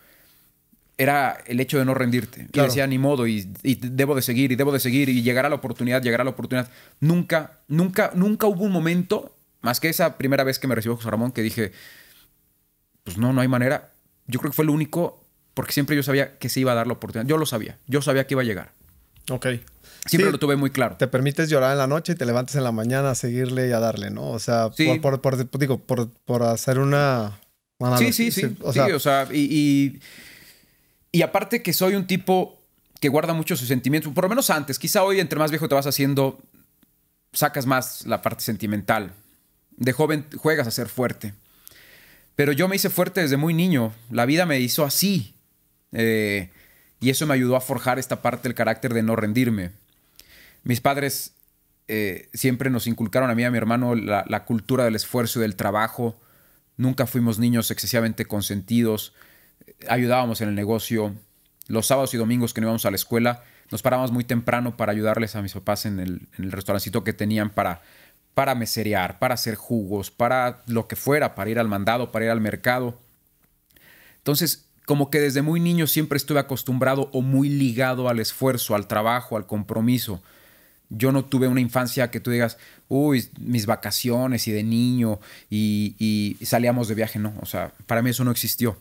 Era el hecho de no rendirte. Y decía, ni modo, y, debo de seguir, y debo de seguir, y llegará la oportunidad, llegará la oportunidad. Nunca, nunca, nunca hubo un momento, más que esa primera vez que me recibió José Ramón, que dije, pues no, no hay manera. Yo creo que fue el único porque siempre yo sabía que se iba a dar la oportunidad. Yo lo sabía, yo sabía que iba a llegar. Ok. Siempre lo tuve muy claro. Te permites llorar en la noche y te levantes en la mañana a seguirle y a darle, ¿no? O sea, por, por, digo, por, hacer una... sí, sí, sí, o sea, sí, o sea, y, y, aparte que soy un tipo que guarda mucho sus sentimientos, por lo menos antes, quizá hoy entre más viejo te vas haciendo, sacas más la parte sentimental. De joven juegas a ser fuerte. Pero yo me hice fuerte desde muy niño. La vida me hizo así. Eh, y eso me ayudó a forjar esta parte del carácter de no rendirme. Mis padres eh, siempre nos inculcaron a mí y a mi hermano la, cultura del esfuerzo y del trabajo. Nunca fuimos niños excesivamente consentidos. Ayudábamos en el negocio. Los sábados y domingos que no íbamos a la escuela, nos parábamos muy temprano para ayudarles a mis papás en el, restaurancito que tenían para, para meserear, para hacer jugos, para lo que fuera, para ir al mandado, para ir al mercado. Entonces, como que desde muy niño siempre estuve acostumbrado o muy ligado al esfuerzo, al trabajo, al compromiso. Yo no tuve una infancia que tú digas, uy, mis vacaciones y de niño y, salíamos de viaje, no. O sea, para mí eso no existió.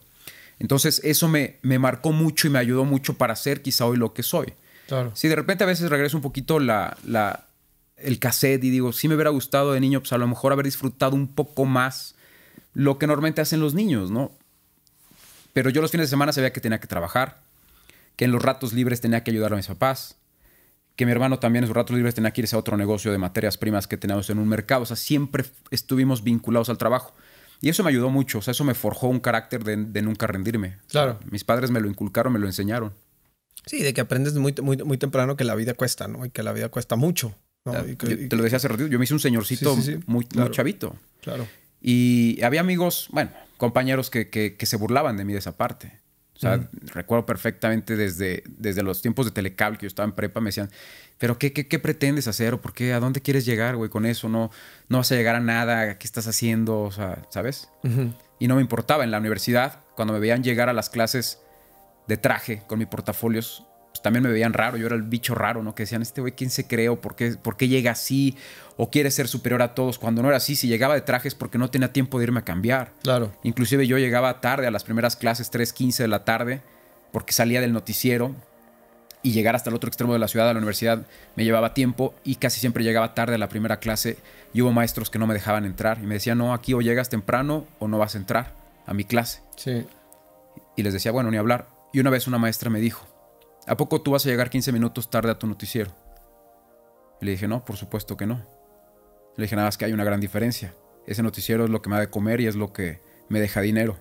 Entonces, eso me, me marcó mucho y me ayudó mucho para ser quizá hoy lo que soy. Claro. Si de repente a veces regreso un poquito la, la, el cassette y digo, si me hubiera gustado de niño, pues a lo mejor haber disfrutado un poco más lo que normalmente hacen los niños, ¿no? Pero yo los fines de semana sabía que tenía que trabajar, que en los ratos libres tenía que ayudar a mis papás, que mi hermano también en sus ratos libres tenía que irse a otro negocio de materias primas que teníamos en un mercado. O sea, siempre estuvimos vinculados al trabajo. Y eso me ayudó mucho, o sea, eso me forjó un carácter de, nunca rendirme. Claro. mis padres me lo inculcaron, me lo enseñaron. Sí, de que aprendes muy, muy, muy temprano que la vida cuesta, ¿no? Y que la vida cuesta mucho. te lo decía hace ratito, yo me hice un señorcito muy, muy chavito. Claro. Y había amigos, bueno, compañeros que, se burlaban de mí de esa parte. O sea, recuerdo perfectamente desde, desde los tiempos de telecable que yo estaba en prepa, me decían, pero qué, qué, pretendes hacer? ¿O por qué? ¿A dónde quieres llegar, güey, con eso? No, no vas a llegar a nada, ¿qué estás haciendo? O sea, ¿sabes? Y no me importaba. En la universidad, cuando me veían llegar a las clases de traje con mis portafolios, pues también me veían raro, yo era el bicho raro, ¿no? Que decían, este güey, ¿quién se cree? por qué, por qué llega así? ¿O quiere ser superior a todos? Cuando no era así, si llegaba de trajes porque no tenía tiempo de irme a cambiar. Claro. Inclusive yo llegaba tarde a las primeras clases, 3.15 de la tarde, porque salía del noticiero y llegar hasta el otro extremo de la ciudad, a la universidad, me llevaba tiempo y casi siempre llegaba tarde a la primera clase y hubo maestros que no me dejaban entrar y me decían, no, aquí o llegas temprano o no vas a entrar a mi clase. Sí. Y les decía, bueno, ni hablar. Y una vez una maestra me dijo, ¿A poco tú vas a llegar 15 minutos tarde a tu noticiero? Y le dije, no, por supuesto que no. Le dije, nada más que hay una gran diferencia. Ese noticiero es lo que me da de comer y es lo que me deja dinero.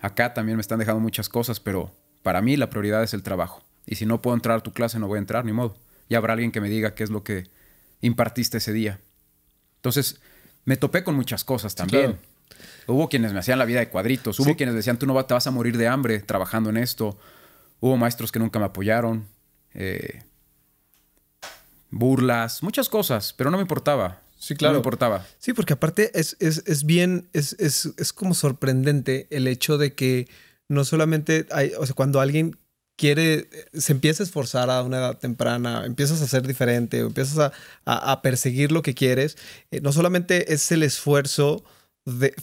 Acá también me están dejando muchas cosas, pero para mí la prioridad es el trabajo. Y si no puedo entrar a tu clase, no voy a entrar, ni modo. Y habrá alguien que me diga qué es lo que impartiste ese día. Entonces, me topé con muchas cosas también. Hubo quienes me hacían la vida de cuadritos. Hubo quienes decían, tú no te vas a morir de hambre trabajando en esto. Hubo maestros que nunca me apoyaron, eh, burlas, muchas cosas, pero no me importaba. Sí, claro. No me importaba. Sí, porque aparte es, es, bien, es, es, como sorprendente el hecho de que no solamente hay, o sea, cuando alguien quiere, se empieza a esforzar a una edad temprana, empiezas a ser diferente, empiezas a, perseguir lo que quieres, eh, no solamente es el esfuerzo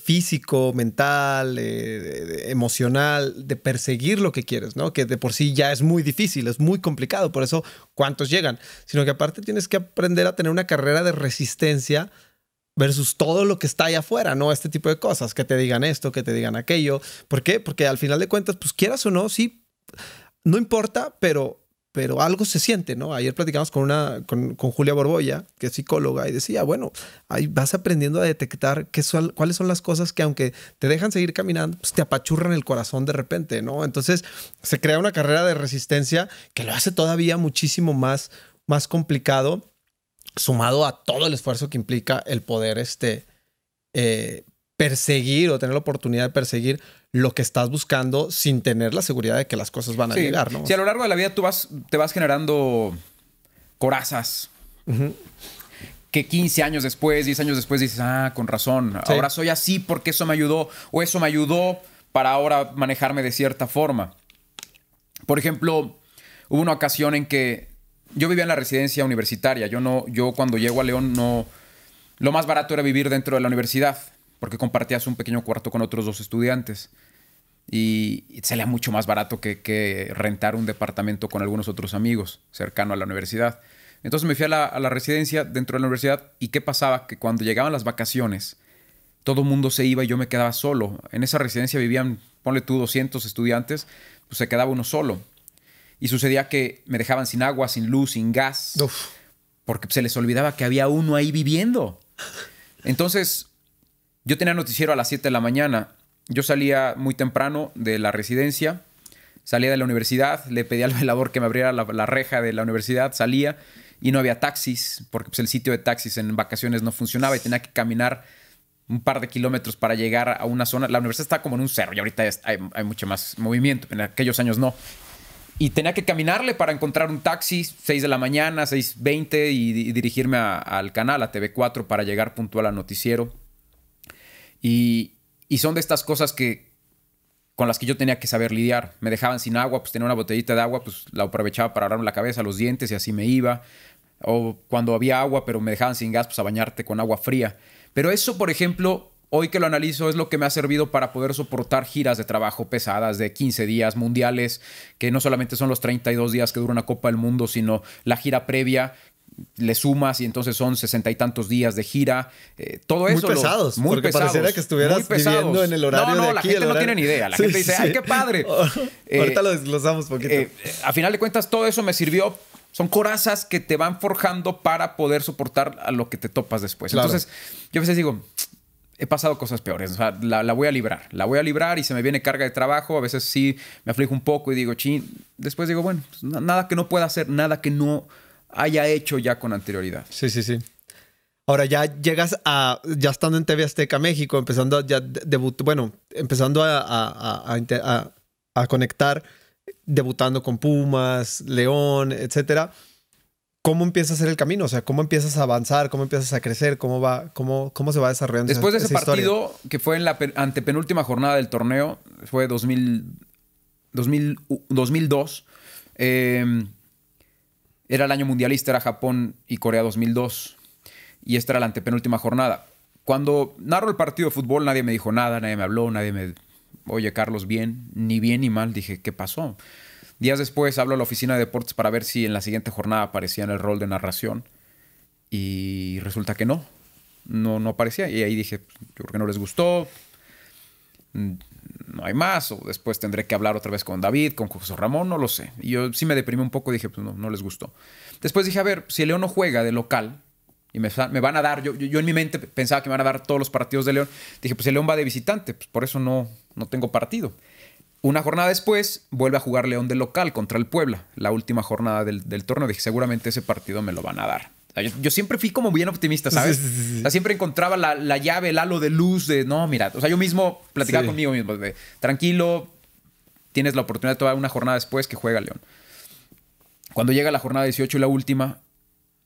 físico, mental, eh, emocional, de perseguir lo que quieres, ¿no? Que de por sí ya es muy difícil, es muy complicado, por eso cuántos llegan, sino que aparte tienes que aprender a tener una carrera de resistencia versus todo lo que está allá afuera, ¿no? Este tipo de cosas, que te digan esto, que te digan aquello. ¿Por qué? Porque al final de cuentas, pues quieras o no, sí, no importa, pero pero algo se siente, ¿no? Ayer platicamos con, una, con, Julia Borboya, que es psicóloga, y decía, bueno, ahí vas aprendiendo a detectar qué son, cuáles son las cosas que aunque te dejan seguir caminando, pues te apachurran el corazón de repente, ¿no? Entonces se crea una carrera de resistencia que lo hace todavía muchísimo más, más complicado, sumado a todo el esfuerzo que implica el poder este, eh, perseguir o tener la oportunidad de perseguir lo que estás buscando sin tener la seguridad de que las cosas van a llegar, ¿no? Sí, a lo largo de la vida tú vas, te vas generando corazas. Que 15 años después, 10 años después dices, ah, con razón, ahora soy así porque eso me ayudó, o eso me ayudó para ahora manejarme de cierta forma. Por ejemplo, hubo una ocasión en que yo vivía en la residencia universitaria. Yo no, yo cuando llego a León no. Lo más barato era vivir dentro de la universidad, porque compartías un pequeño cuarto con otros dos estudiantes. Y, salía mucho más barato que, rentar un departamento con algunos otros amigos cercano a la universidad. Entonces me fui a la, a la residencia dentro de la universidad y ¿qué pasaba? Que cuando llegaban las vacaciones, todo el mundo se iba y yo me quedaba solo. En esa residencia vivían, ponle tú, 200 estudiantes, pues se quedaba uno solo. Y sucedía que me dejaban sin agua, sin luz, sin gas. Porque se les olvidaba que había uno ahí viviendo. Entonces, yo tenía noticiero a las 7 de la mañana. Yo salía muy temprano de la residencia, salía de la universidad, le pedía al [LAUGHS] velador que me abriera la, reja de la universidad, salía y no había taxis, porque pues, el sitio de taxis en vacaciones no funcionaba y tenía que caminar un par de kilómetros para llegar a una zona. La universidad está como en un cerro y ahorita hay, hay mucho más movimiento. En aquellos años no y tenía que caminarle para encontrar un taxi, 6 de la mañana, 6.20 y, y dirigirme al canal, a TV4, para llegar puntual al noticiero. Y, y, son de estas cosas que con las que yo tenía que saber lidiar. Me dejaban sin agua, pues tenía una botellita de agua, pues la aprovechaba para agarrarme la cabeza, los dientes y así me iba. O cuando había agua, pero me dejaban sin gas, pues a bañarte con agua fría. Pero eso, por ejemplo, hoy que lo analizo es lo que me ha servido para poder soportar giras de trabajo pesadas de 15 días mundiales, que no solamente son los 32 días que dura una Copa del Mundo, sino la gira previa le sumas y entonces son sesenta y tantos días de gira. Eh, todo eso. Muy pesados. muy porque pesados, pareciera que estuvieras viviendo en el horario. No, no, no, la gente no tiene ni idea. La gente dice, ¡ay, qué padre! [LAUGHS] Ahorita lo desglosamos poquito. Eh, a final de cuentas, todo eso me sirvió. Son corazas que te van forjando para poder soportar a lo que te topas después. Entonces, yo a veces digo, he pasado cosas peores. O sea, la, voy a librar. La voy a librar y se me viene carga de trabajo. A veces sí me aflijo un poco y digo, chin. Después digo, bueno, pues, nada que no pueda hacer, nada que no haya hecho ya con anterioridad. Sí, sí, sí. Ahora ya llegas a, ya estando en TV Azteca México, empezando ya debut, bueno, empezando a, a, a, conectar, debutando con Pumas, León, etcétera ¿cómo empieza a ser el camino? O sea, ¿cómo empiezas a avanzar? ¿Cómo empiezas a crecer? ¿Cómo, va, cómo, cómo se va desarrollando Después de ese partido, que fue en la antepenúltima jornada del torneo, fue 2000, 2002, em, era el año mundialista, era Japón y Corea 2002. Y esta era la antepenúltima jornada. Cuando narro el partido de fútbol, nadie me dijo nada, nadie me habló, nadie me... Oye, Carlos, bien, ni bien ni mal. Dije, ¿qué pasó? Días después hablo a la oficina de deportes para ver si en la siguiente jornada aparecía en el rol de narración. Y resulta que no. No, no aparecía. Y ahí dije, yo creo que no les gustó. No hay más. O después tendré que hablar otra vez con David, con José Ramón, no lo sé. Y yo sí me deprimí un poco. Dije, pues no, no les gustó. Después dije, a ver, si León no juega de local, y me, van a dar, yo, yo, en mi mente pensaba que me van a dar todos los partidos de León. Dije, pues el León va de visitante, pues por eso no, no tengo partido. Una jornada después, vuelve a jugar León de local contra el Puebla, la última jornada del, torneo. Dije, seguramente ese partido me lo van a dar. Yo, siempre fui como bien optimista, ¿sabes? siempre encontraba la, llave, el halo de luz de, no, mira, o sea, yo mismo platicaba conmigo mismo, de, tranquilo, tienes la oportunidad de tomar una jornada después que juega León. Cuando llega la jornada 18 y la última,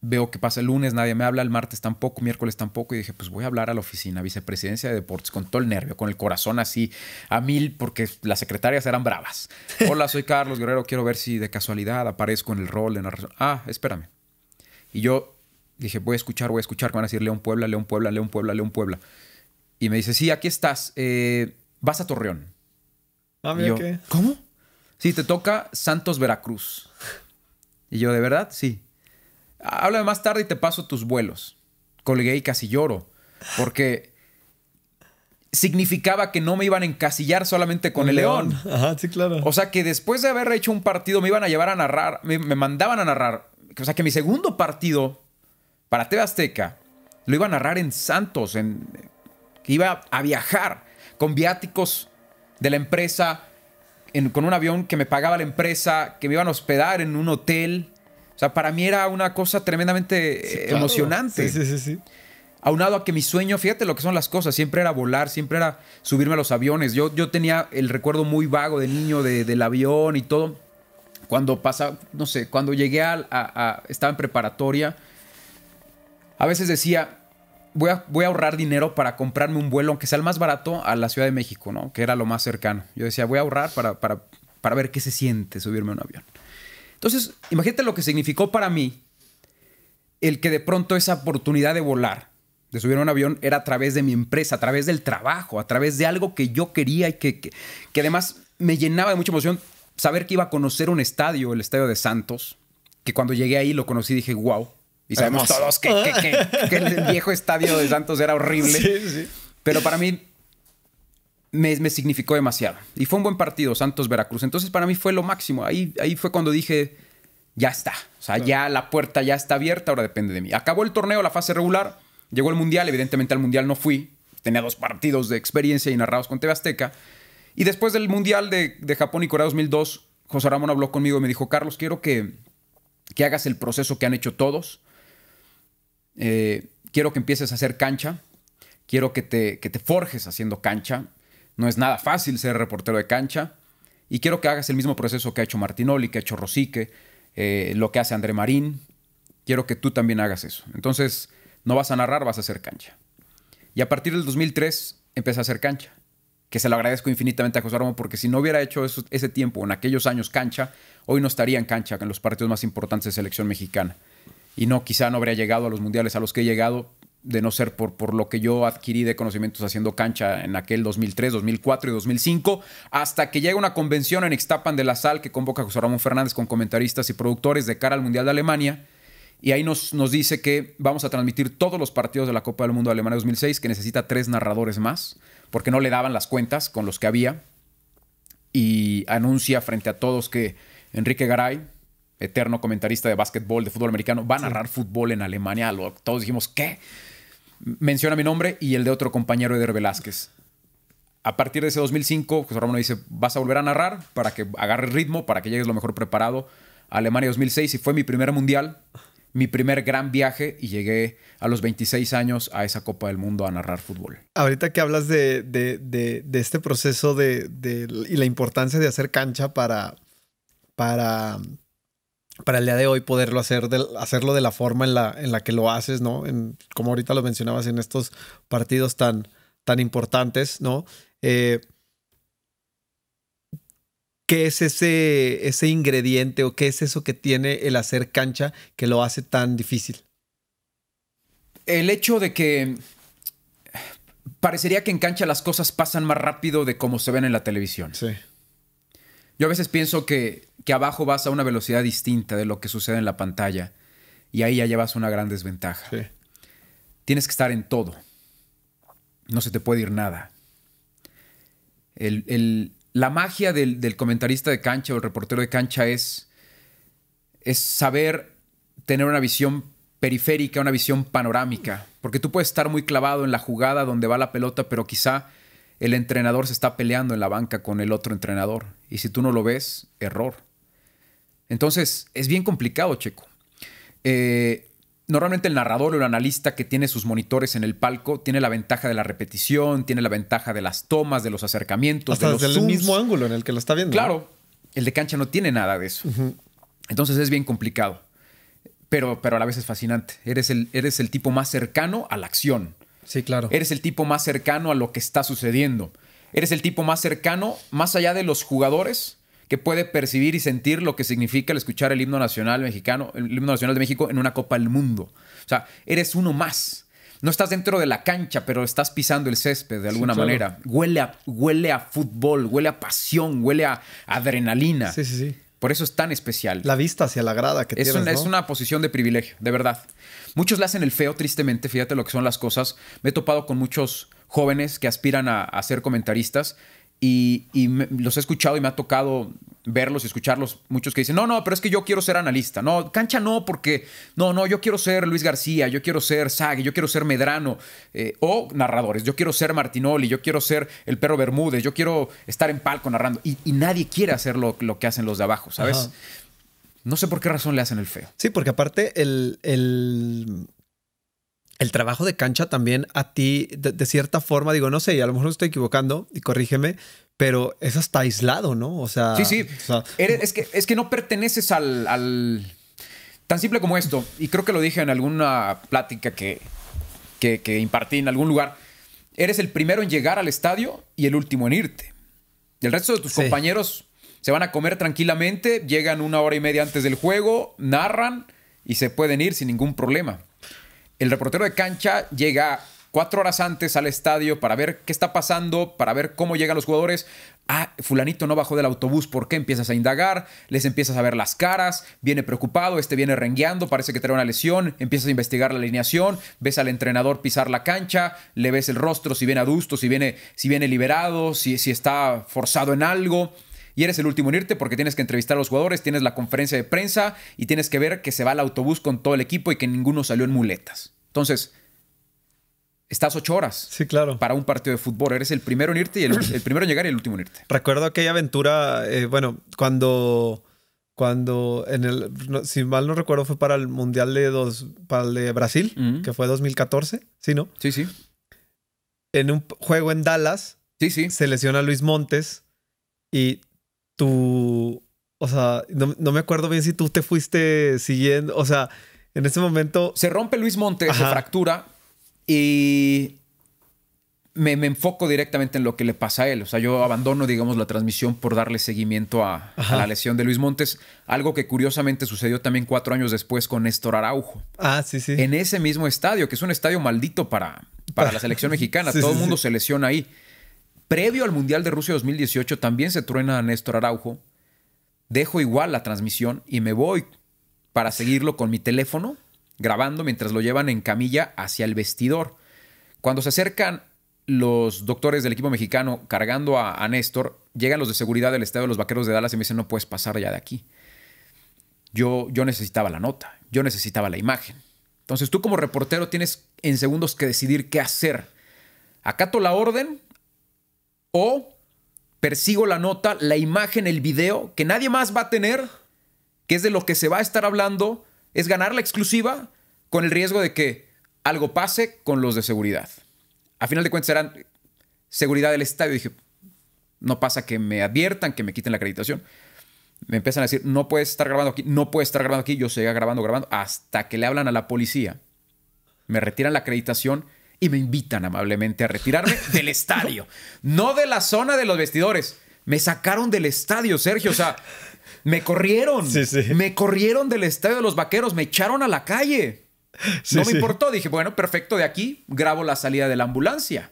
Veo que pasa el lunes, nadie me habla, el martes tampoco, miércoles tampoco, y dije, pues voy a hablar a la oficina, vicepresidencia de deportes, con todo el nervio, con el corazón así a mil, porque las secretarias eran bravas. [LAUGHS] Hola, soy Carlos Guerrero, quiero ver si de casualidad aparezco en el rol de narración. Ah, espérame. Y yo dije, voy a escuchar, voy a escuchar, van a decir León Puebla, León Puebla, León Puebla, León Puebla. Y me dice, sí, aquí estás, eh, vas a Torreón. Ah, mira qué. ¿Cómo? Sí, te toca Santos Veracruz. Y yo, ¿de verdad? Sí. Háblame más tarde y te paso tus vuelos. Colgué y casi lloro. Porque significaba que no me iban a encasillar solamente con el León. Ajá, sí, claro. O sea que después de haber hecho un partido me iban a llevar a narrar, me, mandaban a narrar. O sea que mi segundo partido para TV Azteca lo iba a narrar en Santos, en, que iba a viajar con viáticos de la empresa, con un avión que me pagaba la empresa, que me iban a hospedar en un hotel. O sea, para mí era una cosa tremendamente emocionante. Sí, sí, sí, sí. aunado a que mi sueño, fíjate lo que son las cosas, siempre era volar, siempre era subirme a los aviones. Yo, yo tenía el recuerdo muy vago de niño del avión y todo. Cuando pasa, no sé, cuando llegué a, estaba en preparatoria, a veces decía, voy a, ahorrar dinero para comprarme un vuelo, aunque sea el más barato, a la Ciudad de México, ¿no? Que era lo más cercano. Yo decía, voy a ahorrar para, para, para ver qué se siente subirme a un avión. Entonces, imagínate lo que significó para mí el que de pronto esa oportunidad de volar de subir a un avión era a través de mi empresa, a través del trabajo, a través de algo que yo quería y que, que, además me llenaba de mucha emoción saber que iba a conocer un estadio, el estadio de Santos, que cuando llegué ahí lo conocí y dije, wow. Y sabemos todos que, el viejo estadio de Santos era horrible. Sí, sí. Pero para mí me, me, significó demasiado. Y fue un buen partido, Santos-Veracruz. Entonces para mí fue lo máximo. Ahí, ahí fue cuando dije, ya está. O sea, ya la puerta ya está abierta, ahora depende de mí. Acabó el torneo, la fase regular Llegó el Mundial, evidentemente al Mundial no fui. Tenía dos partidos de experiencia y narrados con TV Azteca. Y después del Mundial de, Japón y Corea 2002, José Ramón habló conmigo y me dijo, Carlos, quiero que, que hagas el proceso que han hecho todos. Eh, quiero que empieces a hacer cancha. Quiero que te, que te forjes haciendo cancha. No es nada fácil ser reportero de cancha. Y quiero que hagas el mismo proceso que ha hecho Martinoli, que ha hecho Rosique, eh, lo que hace André Marín. Quiero que tú también hagas eso. Entonces, no vas a narrar, vas a hacer cancha. Y a partir del 2003 empecé a hacer cancha. Que se lo agradezco infinitamente a José Ramón porque si no hubiera hecho ese tiempo, en aquellos años cancha, hoy no estaría en cancha en los partidos más importantes de selección mexicana. Y no, quizá no habría llegado a los mundiales a los que he llegado, de no ser por, por lo que yo adquirí de conocimientos haciendo cancha en aquel 2003, 2004 y 2005, hasta que llega una convención en Ixtapan de la Sal que convoca a José Ramón Fernández con comentaristas y productores de cara al Mundial de Alemania y ahí nos, nos dice que vamos a transmitir todos los partidos de la Copa del Mundo de Alemania 2006, que necesita tres narradores más, porque no le daban las cuentas con los que había. Y anuncia frente a todos que Enrique Garay, eterno comentarista de básquetbol, de fútbol americano, va a narrar fútbol en Alemania. todos dijimos, ¿qué? Menciona mi nombre y el de otro compañero, Eder Velázquez. A partir de ese 2005, José Ramón dice, vas a volver a narrar para que agarre ritmo, para que llegues lo mejor preparado a Alemania 2006 y fue mi primer mundial mi primer gran viaje y llegué a los 26 años a esa Copa del Mundo a narrar fútbol. Ahorita que hablas de, este proceso de, y la importancia de hacer cancha para, para, para el día de hoy poderlo hacer, hacerlo de la forma en la, en la que lo haces, ¿no? En, como ahorita lo mencionabas en estos partidos tan, tan importantes, ¿no? Eh, ¿Qué es ese, ese ingrediente o qué es eso que tiene el hacer cancha que lo hace tan difícil? El hecho de que parecería que en cancha las cosas pasan más rápido de como se ven en la televisión. Sí. Yo a veces pienso que, que abajo vas a una velocidad distinta de lo que sucede en la pantalla y ahí ya llevas una gran desventaja. Sí. Tienes que estar en todo. No se te puede ir nada. el, la magia del, comentarista de cancha o el reportero de cancha es, es saber tener una visión periférica, una visión panorámica, porque tú puedes estar muy clavado en la jugada donde va la pelota, pero quizá el entrenador se está peleando en la banca con el otro entrenador, y si tú no lo ves, error. Entonces, es bien complicado, Checo. Eh, normalmente el narrador o el analista que tiene sus monitores en el palco tiene la ventaja de la repetición, tiene la ventaja de las tomas, de los acercamientos, Hasta de los desde el mismo ángulo en el que lo está viendo. Claro, el de cancha no tiene nada de eso. Entonces es bien complicado, pero, pero a la vez es fascinante. Eres el, eres el tipo más cercano a la acción. Sí, claro. Eres el tipo más cercano a lo que está sucediendo. Eres el tipo más cercano, más allá de los jugadores, que puede percibir y sentir lo que significa el escuchar el himno nacional mexicano, el himno nacional de México en una Copa del Mundo. O sea, eres uno más. No estás dentro de la cancha, pero estás pisando el césped de alguna manera. Huele a, huele a fútbol, huele a pasión, huele a adrenalina. Sí, sí, sí. Por eso es tan especial. La vista hacia la grada que es Una, Es una posición de privilegio, de verdad. Muchos le hacen el feo, tristemente, fíjate lo que son las cosas. Me he topado con muchos jóvenes que aspiran a, ser comentaristas y, los he escuchado y me ha tocado verlos y escucharlos. Muchos que dicen, no, no, pero es que yo quiero ser analista. No, cancha no, porque no, no, yo quiero ser Luis García, yo quiero ser Sague, yo quiero ser Medrano. Eh, o narradores, yo quiero ser Martinoli, yo quiero ser el perro Bermúdez, yo quiero estar en palco narrando. Y, nadie quiere hacer lo, que hacen los de abajo, ¿sabes? No sé por qué razón le hacen el feo. Sí, porque aparte el, el el trabajo de cancha también a ti, de, cierta forma, digo, no sé, y a lo mejor estoy equivocando y corrígeme, pero eso está aislado, ¿no? O sea. Sí, sí. es, que, es que no perteneces al, Tan simple como esto, y creo que lo dije en alguna plática que, que, impartí en algún lugar. Eres el primero en llegar al estadio y el último en irte. El resto de tus compañeros se van a comer tranquilamente, llegan una hora y media antes del juego, narran y se pueden ir sin ningún problema. El reportero de cancha llega cuatro horas antes al estadio para ver qué está pasando, para ver cómo llegan los jugadores. Ah, fulanito no bajó del autobús, ¿por qué? Empiezas a indagar, les empiezas a ver las caras, viene preocupado, este viene rengueando, parece que trae una lesión, empiezas a investigar la alineación, ves al entrenador pisar la cancha, le ves el rostro, si viene adusto, si viene, si viene liberado, si, si está forzado en algo y eres el último en irte porque tienes que entrevistar a los jugadores, tienes la conferencia de prensa y tienes que ver que se va el autobús con todo el equipo y que ninguno salió en muletas. Entonces, estás ocho horas. Sí, claro. Para un partido de fútbol. Eres el primero en irte y el, primero en llegar y el último en irte. Recuerdo aquella aventura, eh, bueno, cuando, cuando en el, si mal no recuerdo, fue para el Mundial de, dos, para el de Brasil, que fue 2014, ¿sí, no? Sí, sí. En un juego en Dallas, sí, sí. se lesiona Luis Montes y tú, o sea, no, me acuerdo bien si tú te fuiste siguiendo, o sea, en ese momento... Se rompe Luis Montes, se fractura y me, enfoco directamente en lo que le pasa a él. O sea, yo abandono, digamos, la transmisión por darle seguimiento a, la lesión de Luis Montes. Algo que curiosamente sucedió también cuatro años después con Néstor Araujo. Ah, sí, sí. En ese mismo estadio, que es un estadio maldito para, para la selección [LAUGHS] mexicana. Todo el mundo se lesiona ahí. Previo al Mundial de Rusia 2018 también se truena a Néstor Araujo. Dejo igual la transmisión y me voy para seguirlo con mi teléfono grabando mientras lo llevan en camilla hacia el vestidor. Cuando se acercan los doctores del equipo mexicano cargando a, Néstor, llegan los de seguridad del Estadio de los Vaqueros de Dallas y me dicen, no puedes pasar ya de aquí. Yo, yo necesitaba la nota, yo necesitaba la imagen. Entonces tú como reportero tienes en segundos que decidir qué hacer. ¿Acato la orden o persigo la nota, la imagen, el video que nadie más va a tener, que es de lo que se va a estar hablando es ganar la exclusiva con el riesgo de que algo pase con los de seguridad. A final de cuentas eran seguridad del estadio. Dije, no pasa que me adviertan, que me quiten la acreditación. Me empiezan a decir, no puedes estar grabando aquí, no puedes estar grabando aquí. Yo seguía grabando, grabando, hasta que le hablan a la policía. Me retiran la acreditación y me invitan amablemente a retirarme [LAUGHS] del estadio. No de la zona de los vestidores. Me sacaron del estadio, Sergio. O sea, me corrieron. Me corrieron del estadio de los vaqueros. Me echaron a la calle. no me importó. Dije, bueno, perfecto, de aquí grabo la salida de la ambulancia.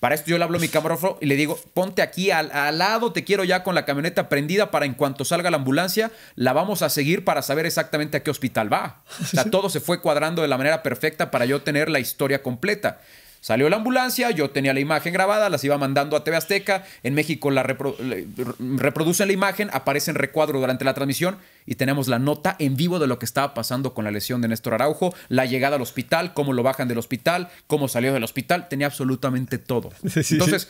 Para esto yo le hablo a mi camarógrafo y le digo, ponte aquí al, lado, te quiero ya con la camioneta prendida para en cuanto salga la ambulancia, la vamos a seguir para saber exactamente a qué hospital va. O sea, todo se fue cuadrando de la manera perfecta para yo tener la historia completa. Salió la ambulancia, yo tenía la imagen grabada, las iba mandando a TV Azteca. En México la reproducen la imagen, aparece en recuadro durante la transmisión y tenemos la nota en vivo de lo que estaba pasando con la lesión de Néstor Araujo, la llegada al hospital, cómo lo bajan del hospital, cómo salió del hospital. Tenía absolutamente todo. Entonces,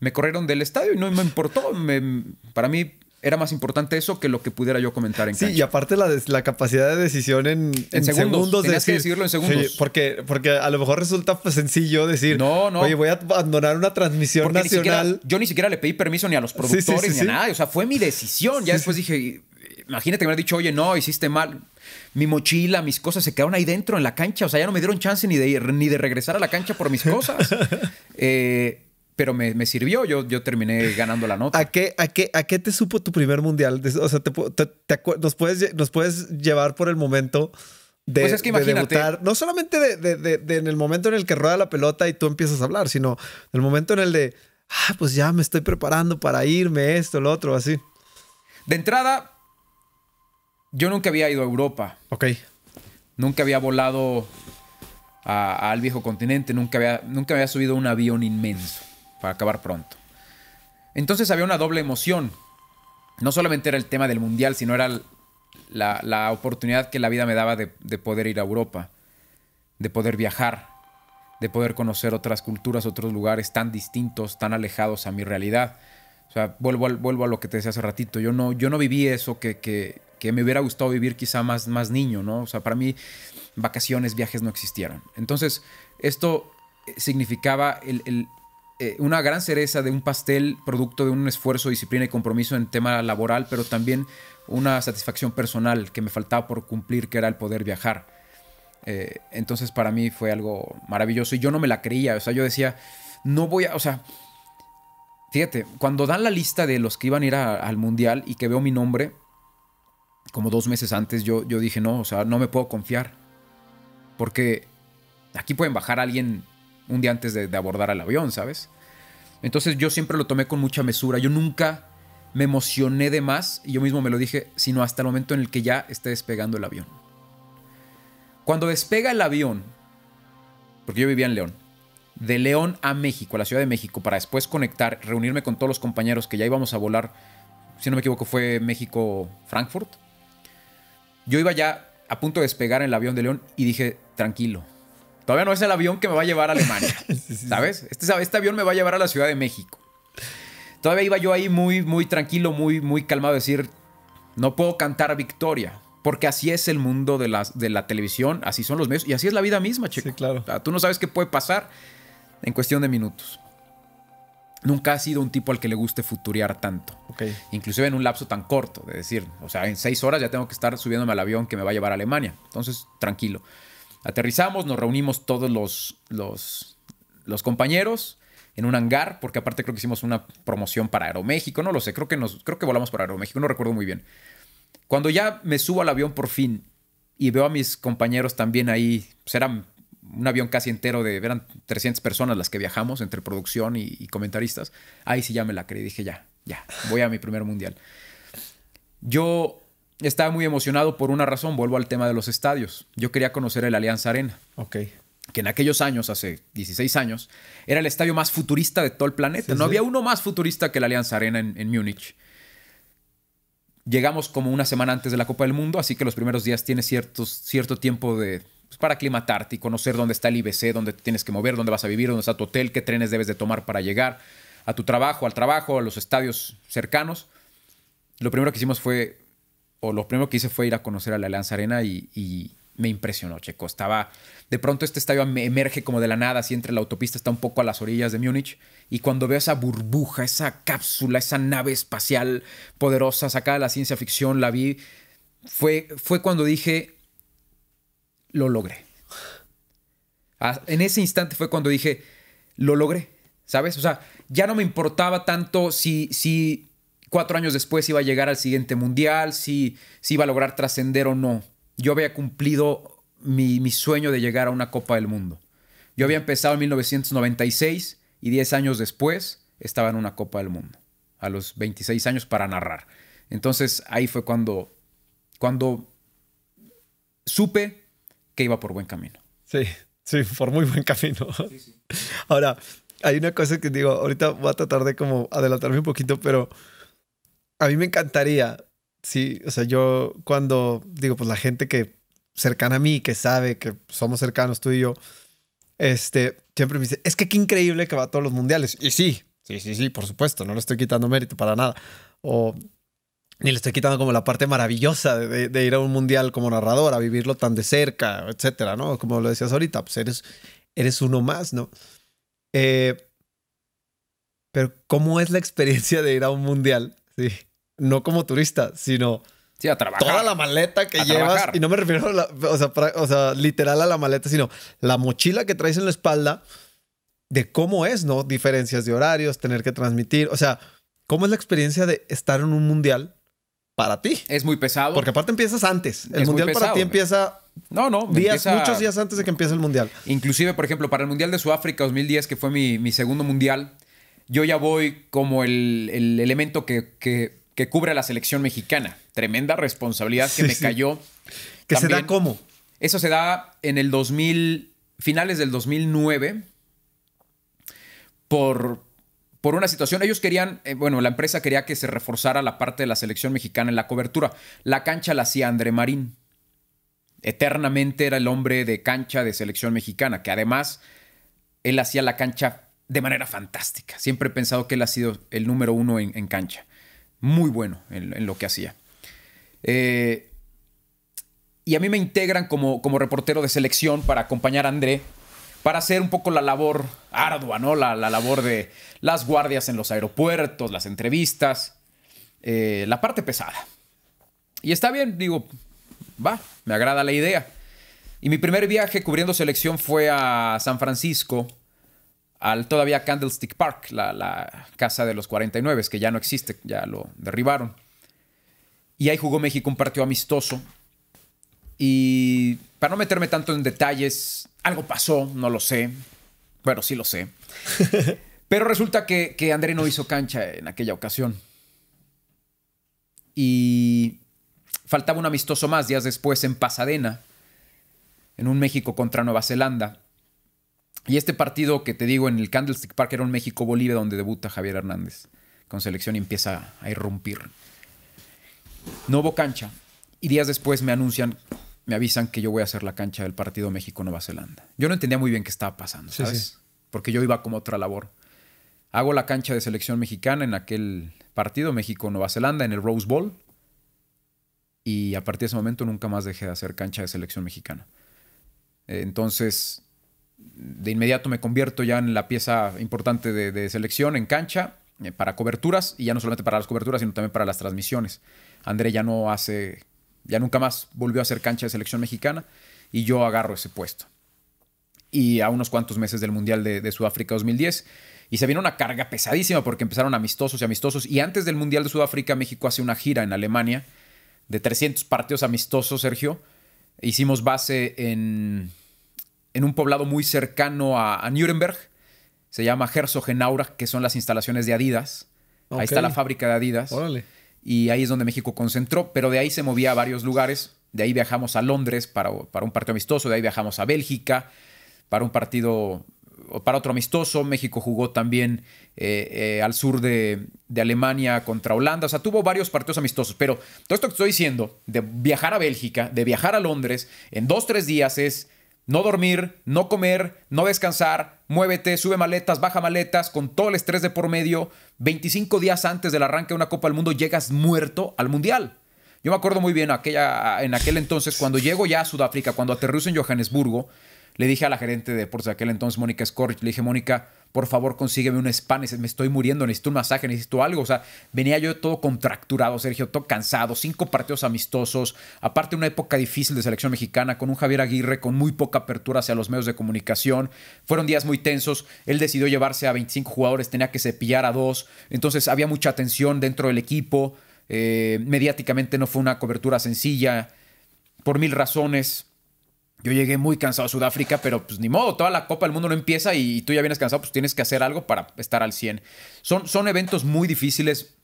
me corrieron del estadio y no me importó. para mí era más importante eso que lo que pudiera yo comentar en Sí, y aparte la, la capacidad de decisión en, en, segundos. Tenías que decirlo en segundos. porque, porque a lo mejor resulta pues, sencillo decir, no, no. oye, voy a abandonar una transmisión nacional. yo ni siquiera le pedí permiso ni a los productores ni a nadie. O sea, fue mi decisión. Ya después dije, imagínate que me hubiera dicho, oye, no, hiciste mal. Mi mochila, mis cosas se quedaron ahí dentro en la cancha. O sea, ya no me dieron chance ni de, ni de regresar a la cancha por mis cosas. [LAUGHS] eh, pero me, sirvió, yo, yo terminé ganando la nota. ¿A qué, a, qué, ¿A qué te supo tu primer mundial? O sea, te, nos, puedes, nos puedes llevar por el momento de, pues es que imagínate. no solamente de, en el momento en el que rueda la pelota y tú empiezas a hablar, sino el momento en el de, ah, pues ya me estoy preparando para irme, esto, lo otro, así. De entrada, yo nunca había ido a Europa. Ok. Nunca había volado al viejo continente, nunca había, nunca había subido un avión inmenso para acabar pronto. Entonces había una doble emoción. No solamente era el tema del mundial, sino era la, oportunidad que la vida me daba de, poder ir a Europa, de poder viajar, de poder conocer otras culturas, otros lugares tan distintos, tan alejados a mi realidad. O sea, vuelvo, vuelvo a lo que te decía hace ratito. Yo no, yo no viví eso que, que me hubiera gustado vivir quizá más, más niño, ¿no? O sea, para mí vacaciones, viajes no existieron. Entonces, esto significaba eh, una gran cereza de un pastel, producto de un esfuerzo, disciplina y compromiso en tema laboral, pero también una satisfacción personal que me faltaba por cumplir, que era el poder viajar. Eh, entonces para mí fue algo maravilloso y yo no me la creía, o sea, yo decía, no voy a, o sea, fíjate, cuando dan la lista de los que iban a ir al mundial y que veo mi nombre, como dos meses antes, yo, yo dije, no, o sea, no me puedo confiar, porque aquí pueden bajar a alguien un día antes de, abordar al avión, ¿sabes? Entonces yo siempre lo tomé con mucha mesura, yo nunca me emocioné de más, y yo mismo me lo dije, sino hasta el momento en el que ya esté despegando el avión. Cuando despega el avión, porque yo vivía en León, de León a México, a la Ciudad de México, para después conectar, reunirme con todos los compañeros que ya íbamos a volar, si no me equivoco fue México-Frankfurt, yo iba ya a punto de despegar en el avión de León y dije, tranquilo, todavía no es el avión que me va a llevar a Alemania, [LAUGHS] ¿sabes? Este, este avión me va a llevar a la Ciudad de México. Todavía iba yo ahí muy, muy tranquilo, muy, muy calmado, decir, no puedo cantar victoria. Porque así es el mundo de la, de la televisión, así son los medios y así es la vida misma, chico. Sí, claro. tú no sabes qué puede pasar en cuestión de minutos. Nunca ha sido un tipo al que le guste futuriar tanto. Okay. Inclusive en un lapso tan corto, de decir, o sea, en seis horas ya tengo que estar subiéndome al avión que me va a llevar a Alemania. Entonces, tranquilo. Aterrizamos, nos reunimos todos los, los, los compañeros en un hangar, porque aparte creo que hicimos una promoción para Aeroméxico, no lo sé, creo que, nos, creo que volamos para Aeroméxico, no recuerdo muy bien. Cuando ya me subo al avión por fin y veo a mis compañeros también ahí, pues eran un avión casi entero de, eran 300 personas las que viajamos entre producción y, comentaristas, ahí sí ya me la creí, dije ya, ya, voy a mi primer mundial. Yo estaba muy emocionado por una razón, vuelvo al tema de los estadios. Yo quería conocer el Alianza Arena. Ok que en aquellos años, hace 16 años, era el estadio más futurista de todo el planeta. no había uno más futurista que la Alianza Arena en, Múnich. Llegamos como una semana antes de la Copa del Mundo, así que los primeros días tienes ciertos, cierto tiempo de, pues, para aclimatarte y conocer dónde está el IBC, dónde tienes que mover, dónde vas a vivir, dónde está tu hotel, qué trenes debes de tomar para llegar a tu trabajo, al trabajo, a los estadios cercanos. Lo primero que hicimos fue, o lo primero que hice fue ir a conocer a la Alianza Arena y me impresionó, Checo. Estaba, de pronto este estadio emerge como de la nada, así entre la autopista, está un poco a las orillas de Múnich. Y cuando veo esa burbuja, esa cápsula, esa nave espacial poderosa sacada de la ciencia ficción, la vi, fue, fue cuando dije, lo logré. Ah, en ese instante fue cuando dije, lo logré, ¿sabes? O sea, ya no me importaba tanto si, si cuatro años después iba a llegar al siguiente mundial, si, si iba a lograr trascender o no yo había cumplido mi, sueño de llegar a una Copa del Mundo. Yo había empezado en 1996 y 10 años después estaba en una Copa del Mundo, a los 26 años para narrar. Entonces ahí fue cuando, cuando supe que iba por buen camino. Sí, sí, por muy buen camino. Ahora, hay una cosa que digo, ahorita voy a tratar de como adelantarme un poquito, pero a mí me encantaría Sí, o sea, yo cuando digo, pues la gente que cercana a mí, que sabe que somos cercanos tú y yo, este, siempre me dice, es que qué increíble que va a todos los mundiales. Y sí, sí, sí, sí, por supuesto, no le estoy quitando mérito para nada. O ni le estoy quitando como la parte maravillosa de, ir a un mundial como narrador, a vivirlo tan de cerca, etcétera, ¿no? Como lo decías ahorita, pues eres, eres uno más, ¿no? Eh, pero, ¿cómo es la experiencia de ir a un mundial? Sí no como turista, sino sí, a trabajar. toda la maleta que llevas. Y no me refiero a la, o sea, literal a la maleta, sino la mochila que traes en la espalda de cómo es, ¿no? Diferencias de horarios, tener que transmitir. O sea, ¿cómo es la experiencia de estar en un mundial para ti? Es muy pesado. Porque aparte empiezas antes. El mundial para ti empieza. No, no. Días, Muchos días antes de que empiece el mundial. Inclusive, por ejemplo, para el mundial de Sudáfrica 2010, que fue mi, mi segundo mundial, yo ya voy como el, el elemento que, que que cubre a la selección mexicana. Tremenda responsabilidad que me cayó. ¿Que se da cómo? Eso se da en el 2000, finales del 2009, por, por una situación. Ellos querían, eh, bueno, la empresa quería que se reforzara la parte de la selección mexicana en la cobertura. La cancha la hacía André Marín. Eternamente era el hombre de cancha de selección mexicana, que además él hacía la cancha de manera fantástica. Siempre he pensado que él ha sido el número uno en cancha muy bueno en, lo que hacía. Eh, y a mí me integran como, como reportero de selección para acompañar a André, para hacer un poco la labor ardua, ¿no? La, labor de las guardias en los aeropuertos, las entrevistas, eh, la parte pesada. Y está bien, digo, va, me agrada la idea. Y mi primer viaje cubriendo selección fue a San Francisco, al todavía Candlestick Park, la, casa de los 49, que ya no existe, ya lo derribaron. Y ahí jugó México un partido amistoso. Y para no meterme tanto en detalles, algo pasó, no lo sé. Bueno, sí lo sé. [LAUGHS] Pero resulta que, que André no hizo cancha en aquella ocasión. Y faltaba un amistoso más días después en Pasadena, en un México contra Nueva Zelanda. Y este partido que te digo en el Candlestick Park era un México-Bolivia donde debuta Javier Hernández con selección y empieza a irrumpir. No hubo cancha y días después me anuncian, me avisan que yo voy a hacer la cancha del partido México-Nueva Zelanda. Yo no entendía muy bien qué estaba pasando, ¿sabes? Porque yo iba como otra labor. Hago la cancha de selección mexicana en aquel partido México-Nueva Zelanda en el Rose Bowl y a partir de ese momento nunca más dejé de hacer cancha de selección mexicana. Entonces de inmediato me convierto ya en la pieza importante de, selección en cancha eh, para coberturas y ya no solamente para las coberturas, sino también para las transmisiones. André ya no hace, ya nunca más volvió a hacer cancha de selección mexicana y yo agarro ese puesto. Y a unos cuantos meses del Mundial de, de Sudáfrica 2010. Y se viene una carga pesadísima porque empezaron amistosos y amistosos. Y antes del Mundial de Sudáfrica, México hace una gira en Alemania de 300 partidos amistosos, Sergio. Hicimos base en en un poblado muy cercano a, Nuremberg. Se llama Herzogenaurach, que son las instalaciones de Adidas. Ahí está la fábrica de Adidas. Y ahí es donde México concentró, pero de ahí se movía a varios lugares. De ahí viajamos a Londres para, para un partido amistoso, de ahí viajamos a Bélgica para un partido, para otro amistoso. México jugó también eh, eh, al sur de, de, Alemania contra Holanda. O sea, tuvo varios partidos amistosos. Pero todo esto que estoy diciendo, de viajar a Bélgica, de viajar a Londres, en dos, tres días es no dormir, no comer, no descansar, muévete, sube maletas, baja maletas, con todo el estrés de por medio. 25 días antes del arranque de una Copa del Mundo llegas muerto al Mundial. Yo me acuerdo muy bien aquella, en aquel entonces, cuando llego ya a Sudáfrica, cuando aterrizo en Johannesburgo, le dije a la gerente de deportes de aquel entonces, Mónica Scorch, le dije, Mónica, por favor consígueme un spa, me estoy muriendo, necesito un masaje, necesito algo. O sea, venía yo todo contracturado, Sergio, todo cansado, cinco partidos amistosos, aparte una época difícil de selección mexicana, con un Javier Aguirre con muy poca apertura hacia los medios de comunicación. Fueron días muy tensos, él decidió llevarse a 25 jugadores, tenía que cepillar a dos, entonces había mucha tensión dentro del equipo, eh, mediáticamente no fue una cobertura sencilla, por mil razones. Yo llegué muy cansado a Sudáfrica, pero pues ni modo, toda la Copa del Mundo no empieza y, tú ya vienes cansado, pues tienes que hacer algo para estar al 100. Son, son eventos muy difíciles,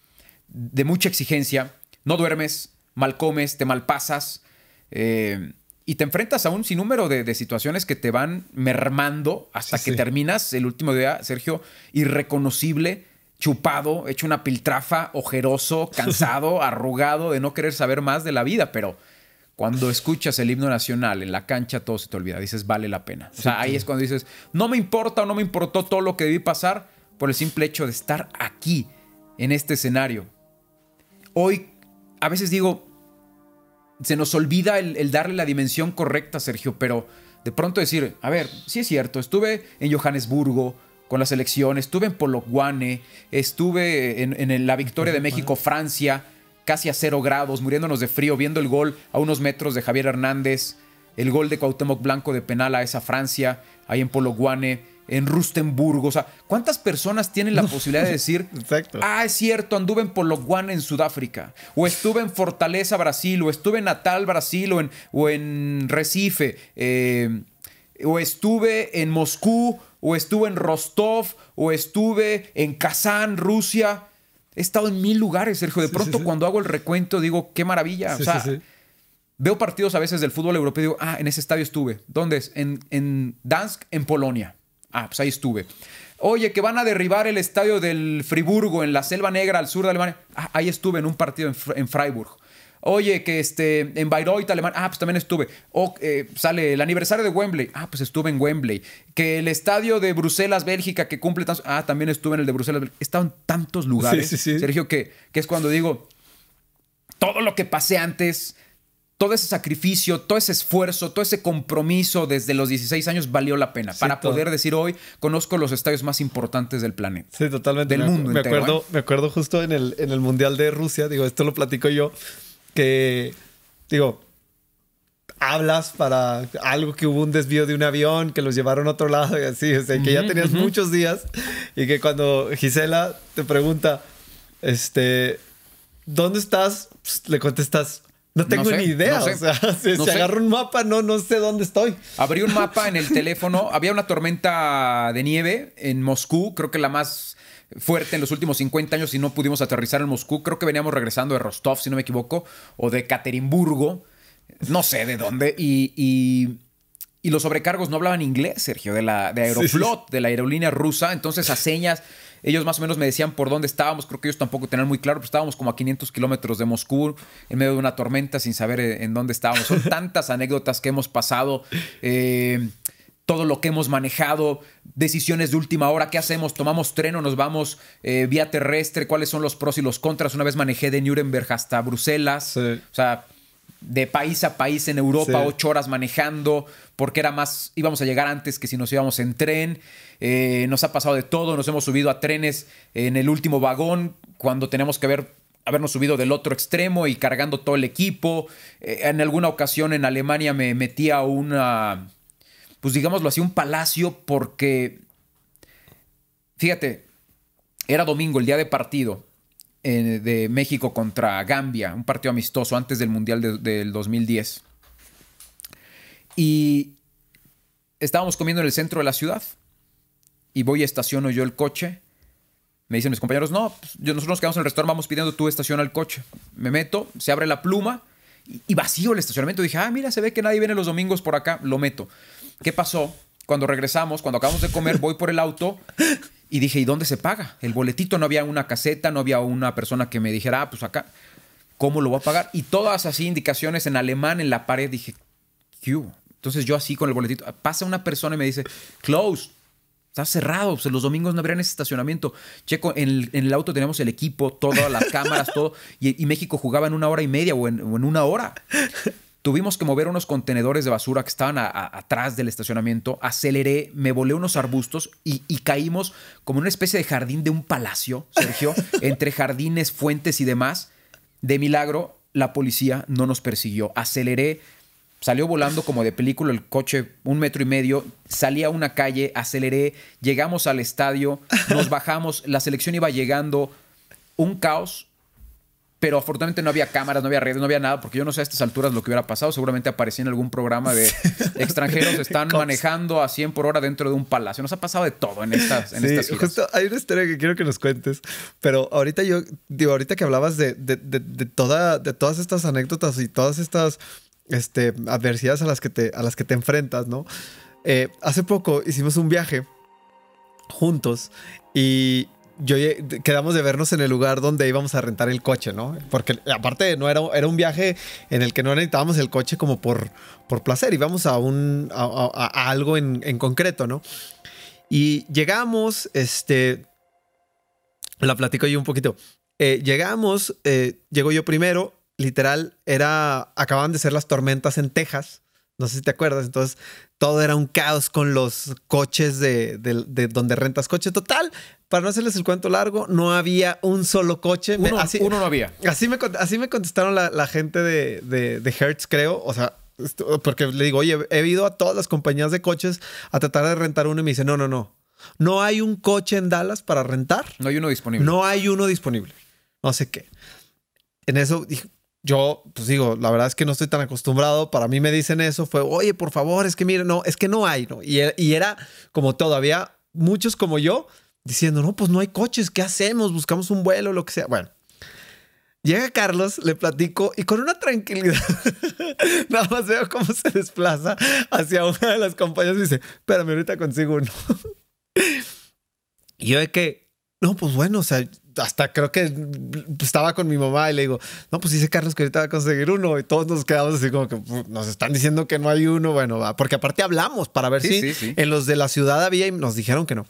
de mucha exigencia, no duermes, mal comes, te malpasas eh, y te enfrentas a un sinnúmero de, situaciones que te van mermando hasta que terminas el último día, Sergio, irreconocible, chupado, hecho una piltrafa, ojeroso, [LAUGHS] cansado, arrugado de no querer saber más de la vida, pero cuando escuchas el himno nacional en la cancha, todo se te olvida. Dices, vale la pena. O sea, ahí es cuando dices, no me importa o no me importó todo lo que debí pasar por el simple hecho de estar aquí, en este escenario. Hoy, a veces digo, se nos olvida el, darle la dimensión correcta, Sergio, pero de pronto decir, a ver, sí es cierto, estuve en Johannesburgo con la selección, estuve en Polokwane, estuve en, en la victoria de México-Francia casi a cero grados, muriéndonos de frío, viendo el gol a unos metros de Javier Hernández, el gol de Cuauhtémoc Blanco de penal a esa Francia, ahí en Pologuane, en Rustenburgo. O sea, ¿cuántas personas tienen la posibilidad de decir, [LAUGHS] ah, es cierto, anduve en Pologuane en Sudáfrica, o estuve en Fortaleza, Brasil, o estuve en Natal, Brasil, o en, o en Recife, eh, o estuve en Moscú, o estuve en Rostov, o estuve en Kazán, Rusia? He estado en mil lugares, Sergio. De pronto, cuando hago el recuento, digo, qué maravilla. o sea, veo partidos a veces del fútbol europeo y digo, ah, en ese estadio estuve. ¿Dónde es? En, en Dansk, en Polonia. Ah, pues ahí estuve. Oye, que van a derribar el estadio del Friburgo en la Selva Negra al sur de Alemania. Ah, ahí estuve en un partido en, en Freiburg. Oye, que este, en Bayreuth, Alemania, ah, pues también estuve. O eh, sale el aniversario de Wembley, ah, pues estuve en Wembley. Que el estadio de Bruselas, Bélgica, que cumple tantos, ah, también estuve en el de Bruselas, He estado en tantos lugares, Sergio, que, que es cuando digo, todo lo que pasé antes, todo ese sacrificio, todo ese esfuerzo, todo ese compromiso desde los 16 años valió la pena para poder decir hoy conozco los estadios más importantes del planeta. Sí, totalmente. Del mundo me Acuerdo, ¿eh? Me acuerdo justo en el, en el Mundial de Rusia, digo, esto lo platico yo, que, digo, hablas para algo que hubo un desvío de un avión, que los llevaron a otro lado y así, o sea, que ya tenías muchos días y que cuando Gisela te pregunta, este, ¿dónde estás? Pues, le contestas, no tengo ni idea. o sea, [LAUGHS] si, se agarro un mapa, no, no sé dónde estoy. Abrí un mapa en el [LAUGHS] teléfono. Había una tormenta de nieve en Moscú, creo que la más fuerte en los últimos 50 años y no pudimos aterrizar en Moscú. Creo que veníamos regresando de Rostov, si no me equivoco, o de Caterimburgo. No sé de dónde. Y, los sobrecargos no hablaban inglés, Sergio, de, la, de Aeroflot, de la aerolínea rusa. Entonces, a señas ellos más o menos me decían por dónde estábamos, creo que ellos tampoco tenían muy claro, pero estábamos como a 500 kilómetros de Moscú, en medio de una tormenta, sin saber eh, en dónde estábamos. Son [LAUGHS] tantas anécdotas que hemos pasado. Eh, todo lo que hemos manejado, decisiones de última hora, qué hacemos, tomamos tren o nos vamos eh, vía terrestre, cuáles son los pros y los contras. Una vez manejé de Nuremberg hasta Bruselas, o sea, de país a país en Europa, ocho horas manejando, porque era más, íbamos a llegar antes que si nos íbamos en tren. Eh, nos ha pasado de todo, nos hemos subido a trenes en el último vagón cuando tenemos que haber, habernos subido del otro extremo y cargando todo el equipo. Eh, en alguna ocasión en Alemania me metí a una, pues digámoslo así, un palacio porque, fíjate, era domingo, el día de partido de México contra Gambia, un partido amistoso antes del Mundial del 2010. Y estábamos comiendo en el centro de la ciudad y voy y estaciono yo el coche. Me dicen mis compañeros, no, pues, nosotros nos quedamos en el restaurante, vamos pidiendo tú estaciona el coche. Me meto, se abre la pluma y, vacío el estacionamiento. Dije, ah, mira, se ve que nadie viene los domingos por acá, lo meto. ¿Qué pasó? Cuando regresamos, cuando acabamos de comer, voy por el auto y dije, ¿y dónde se paga? El boletito, no había una caseta, no había una persona que me dijera, ah, pues acá, ¿cómo lo voy a pagar? Y todas así indicaciones en alemán en la pared, dije, ¿qué Entonces yo así con el boletito, pasa una persona y me dice, close, está cerrado, pues, los domingos no habrían ese estacionamiento. Checo, en el, auto tenemos el equipo, todas las cámaras, todo, y, México jugaba en una hora y media o en, o en una hora. Tuvimos que mover unos contenedores de basura que estaban atrás del estacionamiento. Aceleré, me volé unos arbustos y, caímos como en una especie de jardín de un palacio, Sergio, [LAUGHS] entre jardines, fuentes y demás. De milagro, la policía no nos persiguió. Aceleré, salió volando como de película el coche un metro y medio, salí a una calle, aceleré, llegamos al estadio, nos [LAUGHS] bajamos, la selección iba llegando, un caos, pero afortunadamente no había cámaras, no había redes, no había nada, porque yo no sé a estas alturas lo que hubiera pasado. Seguramente aparecía en algún programa de [LAUGHS] extranjeros están manejando a 100 por hora dentro de un palacio. Nos ha pasado de todo en estas, en sí, Justo hay una historia que quiero que nos cuentes, pero ahorita yo, digo, ahorita que hablabas de, de, de, toda, de todas estas anécdotas y todas estas este, adversidades a las que te, a las que te enfrentas, ¿no? Eh, hace poco hicimos un viaje juntos y, yo quedamos de vernos en el lugar donde íbamos a rentar el coche, ¿no? Porque aparte no era, era un viaje en el que no necesitábamos el coche como por, por placer, íbamos a, un, a, algo en, concreto, ¿no? Y llegamos, este, la platico yo un poquito. Eh, llegamos, eh, llego yo primero, literal, era, acababan de ser las tormentas en Texas, no sé si te acuerdas, entonces todo era un caos con los coches de, de, donde rentas coche. Total, para no hacerles el cuento largo, no había un solo coche. Uno, así, uno no había. Así me, así me contestaron la, gente de, de, Hertz, creo. O sea, porque le digo, oye, he ido a todas las compañías de coches a tratar de rentar uno y me dice, no, no, no. No hay un coche en Dallas para rentar. No hay uno disponible. No hay uno disponible. No sé qué. En eso dije, yo, pues digo, la verdad es que no estoy tan acostumbrado. Para mí me dicen eso, fue, oye, por favor, es que mire, no, es que no hay, ¿no? Y, y era como todavía muchos como yo diciendo, no, pues no hay coches, ¿qué hacemos? Buscamos un vuelo, lo que sea. Bueno, llega Carlos, le platico y con una tranquilidad, [LAUGHS] nada más veo cómo se desplaza hacia una de las compañías y dice, espérame, ahorita consigo uno. [LAUGHS] y yo de que, no, pues bueno, o sea, hasta creo que estaba con mi mamá y le digo, no, pues dice Carlos que ahorita va a conseguir uno y todos nos quedamos así como que nos están diciendo que no hay uno, bueno, porque aparte hablamos para ver si en los de la ciudad había y nos dijeron que no.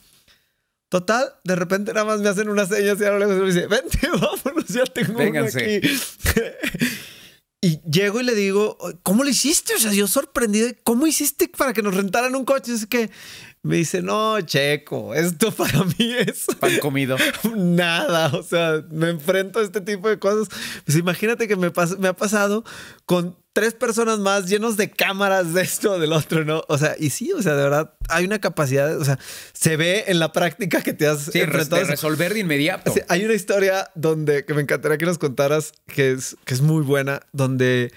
Total, de repente nada más me hacen unas señas y ahora le dice, vente, [LAUGHS] vámonos, ya tengo uno aquí. [LAUGHS] y llego y le digo, ¿cómo lo hiciste? O sea, yo sorprendido, ¿cómo hiciste para que nos rentaran un coche? Es que me dice, no, Checo, esto [LAUGHS] para mí es... Pan comido. [LAUGHS] Nada, o sea, me enfrento a este tipo de cosas. Pues imagínate que me, me ha pasado con tres personas más llenos de cámaras de esto o del otro, ¿no? O sea, y sí, o sea, de verdad, hay una capacidad, o sea, se ve en la práctica que te has sí, enfrentado. resolver de inmediato. hay una historia donde, que me encantaría que nos contaras, que es, que es muy buena, donde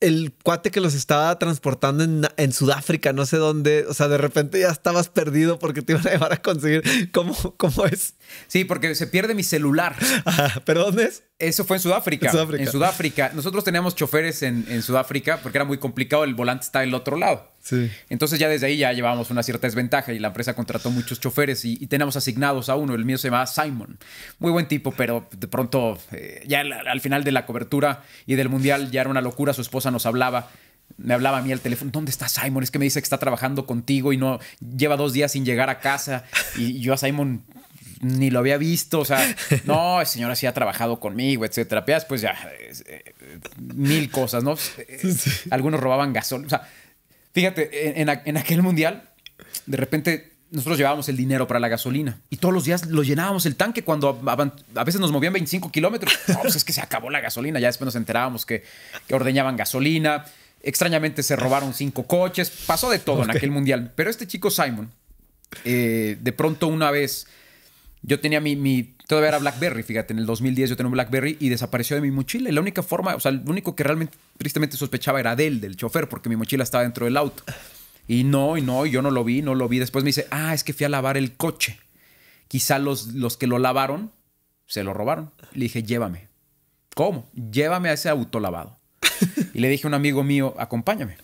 el cuate que los estaba transportando en, Sudáfrica, no sé dónde, o sea, de repente ya estabas perdido porque te iban a llevar a conseguir cómo, cómo es. Sí, porque se pierde mi celular. ¿Pero dónde es? Eso fue en Sudáfrica. En Sudáfrica. Nosotros teníamos choferes en, Sudáfrica porque era muy complicado, el volante está del otro lado. Sí. Entonces ya desde ahí ya llevábamos una cierta desventaja y la empresa contrató muchos choferes y, y teníamos asignados a uno. El mío se llamaba Simon. Muy buen tipo, pero de pronto eh, ya al, final de la cobertura y del mundial ya era una locura. Su esposa nos hablaba me hablaba a mí al teléfono, ¿dónde está Simon? Es que me dice que está trabajando contigo y no lleva dos días sin llegar a casa. Y yo a Simon ni lo había visto, o sea, [LAUGHS] no, el señor así ha trabajado conmigo, etcétera. Después ya, eh, mil cosas, ¿no? Algunos robaban gasolina. O sea, fíjate, en, aquel mundial, de repente nosotros llevábamos el dinero para la gasolina y todos los días lo llenábamos el tanque cuando a veces nos movían 25 kilómetros. [LAUGHS] No, pues es que se acabó la gasolina. Ya después nos enterábamos que, ordeñaban gasolina. Extrañamente se robaron cinco coches. Pasó de todo en aquel mundial. Pero este chico Simon, eh, de pronto una vez yo tenía mi, mi, todavía era BlackBerry, fíjate, en el 2010 yo tenía un BlackBerry y desapareció de mi mochila. Y la única forma, o sea, lo único que realmente tristemente sospechaba era de él, del chofer, porque mi mochila estaba dentro del auto. Y no, y no, yo no lo vi, no lo vi. Después me dice, ah, es que fui a lavar el coche. Quizá los, los que lo lavaron se lo robaron. Le dije, llévame. ¿Cómo? Llévame a ese auto lavado. Y le dije a un amigo mío, acompáñame.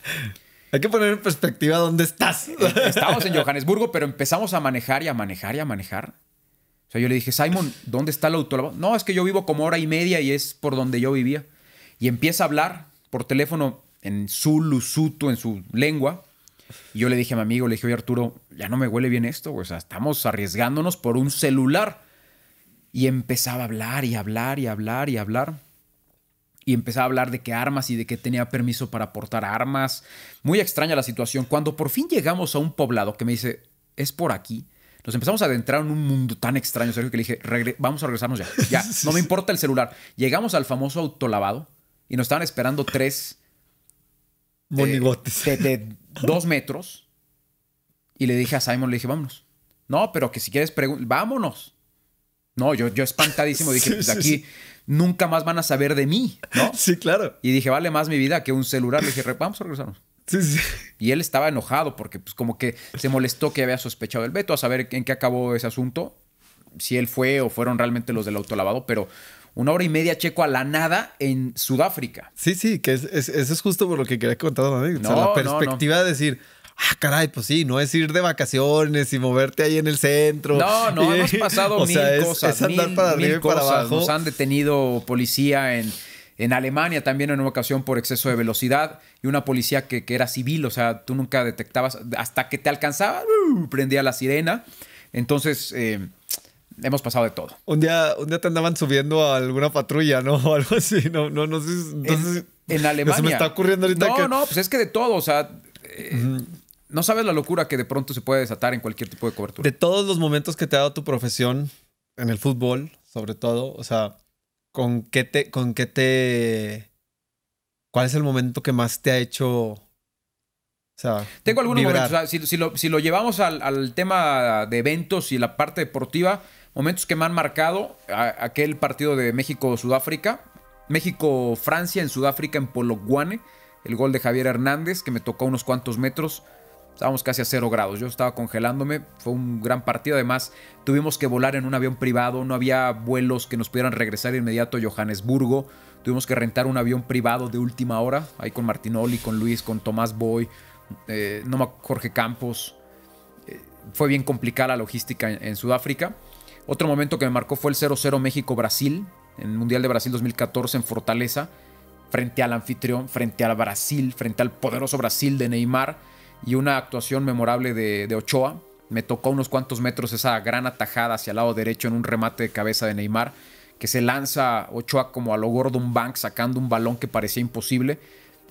Hay que poner en perspectiva dónde estás. Estábamos en Johannesburgo, pero empezamos a manejar y a manejar y a manejar. O sea, yo le dije, Simon, ¿dónde está el autolavado? No, es que yo vivo como hora y media y es por donde yo vivía. Y empieza a hablar por teléfono en Zulu, Sutu, en su lengua. Y yo le dije a mi amigo, le dije, oye Arturo, ya no me huele bien esto, O sea, estamos arriesgándonos por un celular. Y empezaba a hablar y hablar y hablar y hablar. Y empezaba a hablar de qué armas y de que tenía permiso para portar armas. Muy extraña la situación. Cuando por fin llegamos a un poblado que me dice, es por aquí. Nos empezamos a adentrar en un mundo tan extraño, Sergio, que le dije, vamos a regresarnos ya. Ya, [LAUGHS] no me importa el celular. Llegamos al famoso autolavado y nos estaban esperando tres monigotes de, dos metros. Y le dije a Simon, le dije, vámonos. No, pero que si quieres, vámonos. No, yo, yo espantadísimo dije, pues aquí nunca más van a saber de mí, ¿no? [LAUGHS] Sí, claro. Y dije, vale más mi vida que un celular. Le dije, vamos a regresarnos. Y él estaba enojado porque pues como que se molestó que había sospechado el veto a saber en qué acabó ese asunto, si él fue o fueron realmente los del autolavado, pero una hora y media checo a la nada en Sudáfrica. Sí, sí, que es, eso es justo por lo que quería contar a la perspectiva de decir, ah, caray, pues sí, no es ir de vacaciones y moverte ahí en el centro. No, no, hemos pasado [LAUGHS] mil cosas. Es andar para arriba y para abajo. Nos han detenido policía en en Alemania también en una ocasión por exceso de velocidad y una policía que, era civil, o sea, tú nunca detectabas, hasta que te alcanzaba, uh, prendía la sirena. Entonces, eh, hemos pasado de todo. Un día, un día te andaban subiendo a alguna patrulla, ¿no? [LAUGHS] O algo así, no, no, no sé. en, Alemania. [LAUGHS] Se me está ocurriendo ahorita no, No, pues es que de todo, o sea. Eh, no sabes la locura que de pronto se puede desatar en cualquier tipo de cobertura. De todos los momentos que te ha dado tu profesión en el fútbol, sobre todo, o sea, ¿con qué te, con qué te, cuál es el momento que más te ha hecho, o sea, tengo algunos momentos, si, lo, llevamos al, tema de eventos y la parte deportiva, momentos que me han marcado, aquel partido de México-Sudáfrica, México-Francia en Sudáfrica en Pologuane, el gol de Javier Hernández que me tocó unos cuantos metros. Estábamos casi a cero grados. Yo estaba congelándome. Fue un gran partido. Además, tuvimos que volar en un avión privado. No había vuelos que nos pudieran regresar inmediato a Johannesburgo. Tuvimos que rentar un avión privado de última hora. Ahí con Martinoli, con Luis, con Tomás Boy, eh, no, Jorge Campos. Eh, fue bien complicada la logística en, Sudáfrica. Otro momento que me marcó fue el 0-0 México-Brasil. En el Mundial de Brasil 2014 en Fortaleza. Frente al anfitrión, frente al Brasil, frente al poderoso Brasil de Neymar y una actuación memorable de, Ochoa. Me tocó unos cuantos metros esa gran atajada hacia el lado derecho en un remate de cabeza de Neymar que se lanza Ochoa como a lo Gordon Bank sacando un balón que parecía imposible.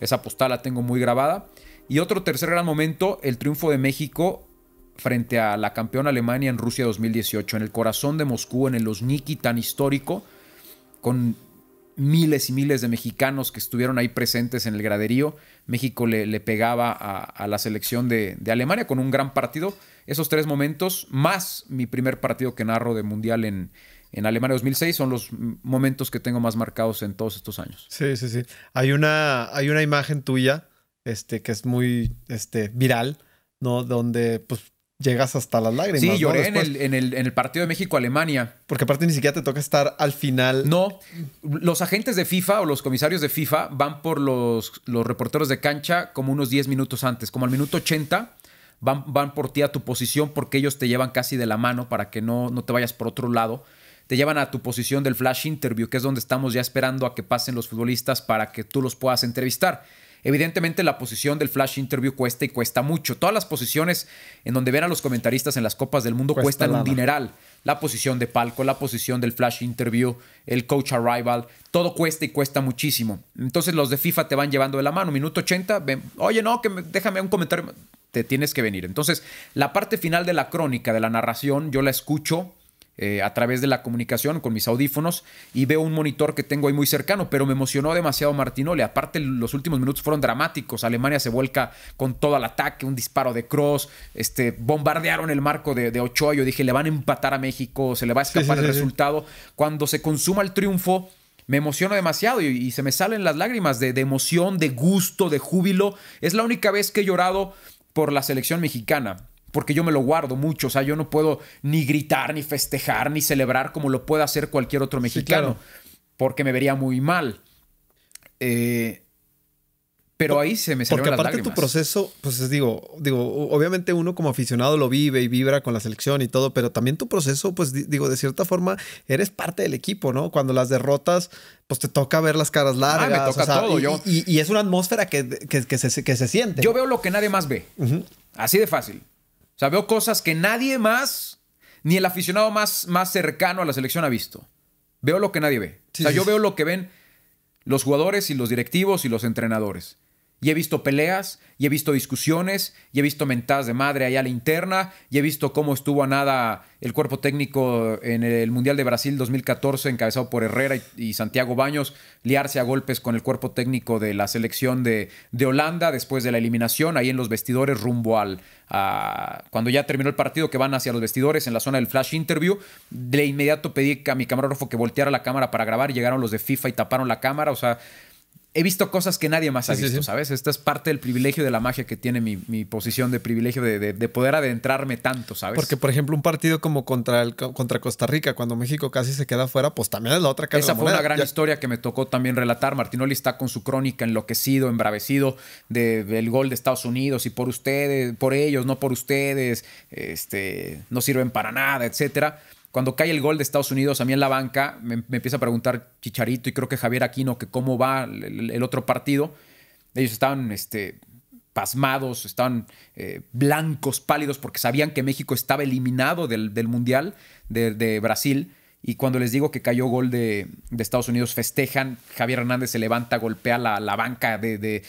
Esa postal la tengo muy grabada. Y otro tercer gran momento, el triunfo de México frente a la campeona Alemania en Rusia 2018, en el corazón de Moscú, en el Osniki tan histórico, con miles y miles de mexicanos que estuvieron ahí presentes en el graderío. México le, pegaba a, la selección de, Alemania con un gran partido. Esos tres momentos, más mi primer partido que narro de Mundial en, en Alemania 2006, son los momentos que tengo más marcados en todos estos años. Sí, sí, sí. Hay una, hay una imagen tuya este, que es muy este, viral, ¿no? Donde pues llegas hasta las lágrimas. Sí, lloré en, el, en, el, en, el, partido de México-Alemania. Porque aparte ni siquiera te toca estar al final. No, los agentes de FIFA o los comisarios de FIFA van por los, los reporteros de cancha como unos 10 minutos antes, como al minuto 80. Van, van por ti a tu posición porque ellos te llevan casi de la mano para que no, no te vayas por otro lado. Te llevan a tu posición del flash interview, que es donde estamos ya esperando a que pasen los futbolistas para que tú los puedas entrevistar. Evidentemente la posición del flash interview cuesta y cuesta mucho. Todas las posiciones en donde ven a los comentaristas en las Copas del Mundo cuestan un dineral. La posición de palco, la posición del flash interview, el coach arrival, todo cuesta y cuesta muchísimo. Entonces los de FIFA te van llevando de la mano. Minuto 80, oye, no, que déjame un comentario. Te tienes que venir. Entonces, la parte final de la crónica, de la narración, yo la escucho eh, a través de la comunicación con mis audífonos y veo un monitor que tengo ahí muy cercano, pero me emocionó demasiado Martinoli. Aparte, los últimos minutos fueron dramáticos. Alemania se vuelca con todo el ataque, un disparo de cross, este, bombardearon el marco de, Ochoa. Yo dije, le van a empatar a México, se le va a escapar el resultado. Cuando se consuma el triunfo, me emociono demasiado y, se me salen las lágrimas de, de, emoción, de gusto, de júbilo. Es la única vez que he llorado por la selección mexicana porque yo me lo guardo mucho, o sea, yo no puedo ni gritar, ni festejar, ni celebrar como lo puede hacer cualquier otro mexicano, porque me vería muy mal. Eh, pero ahí se me Porque aparte tu proceso, pues digo, digo, obviamente uno como aficionado lo vive y vibra con la selección y todo, pero también tu proceso, pues digo, de cierta forma eres parte del equipo, ¿no? Cuando las derrotas, pues te toca ver las caras largas. Ah, me toca todo, y, yo. Y, es una atmósfera que, que, se, que se siente. Yo veo lo que nadie más ve. Así de fácil sea, veo cosas que nadie más, ni el aficionado más, más cercano a la selección ha visto. Veo lo que nadie ve. o sea, yo veo lo que ven los jugadores y los directivos y los entrenadores. Y he visto peleas, y he visto discusiones, y he visto mentadas de madre allá a la interna, y he visto cómo estuvo a nada el cuerpo técnico en el Mundial de Brasil 2014, encabezado por Herrera y, Santiago Baños, liarse a golpes con el cuerpo técnico de la selección de, de Holanda después de la eliminación, ahí en los vestidores rumbo al... cuando ya terminó el partido, que van hacia los vestidores en la zona del flash interview, de inmediato pedí a mi camarógrafo que volteara la cámara para grabar, llegaron los de FIFA y taparon la cámara, o sea he visto cosas que nadie más ha visto, ¿sabes? Esta es parte del privilegio de la magia que tiene mi, posición de privilegio de, poder adentrarme tanto, ¿sabes? Porque, por ejemplo, un partido como contra, el, contra Costa Rica, cuando México casi se queda fuera, pues también es la otra cara Esa fue una gran historia que me tocó también relatar. Martinoli está con su crónica enloquecido, embravecido del gol de Estados Unidos y por ustedes, por ellos, no por ustedes, este, no sirven para nada, etcétera cuando cae el gol de Estados Unidos, a mí en la banca me, empieza a preguntar Chicharito y creo que Javier Aquino que cómo va el, otro partido. Ellos estaban este, pasmados, estaban eh, blancos, pálidos, porque sabían que México estaba eliminado del, Mundial de, Brasil. Y cuando les digo que cayó gol de, Estados Unidos, festejan. Javier Hernández se levanta, golpea la, la banca de,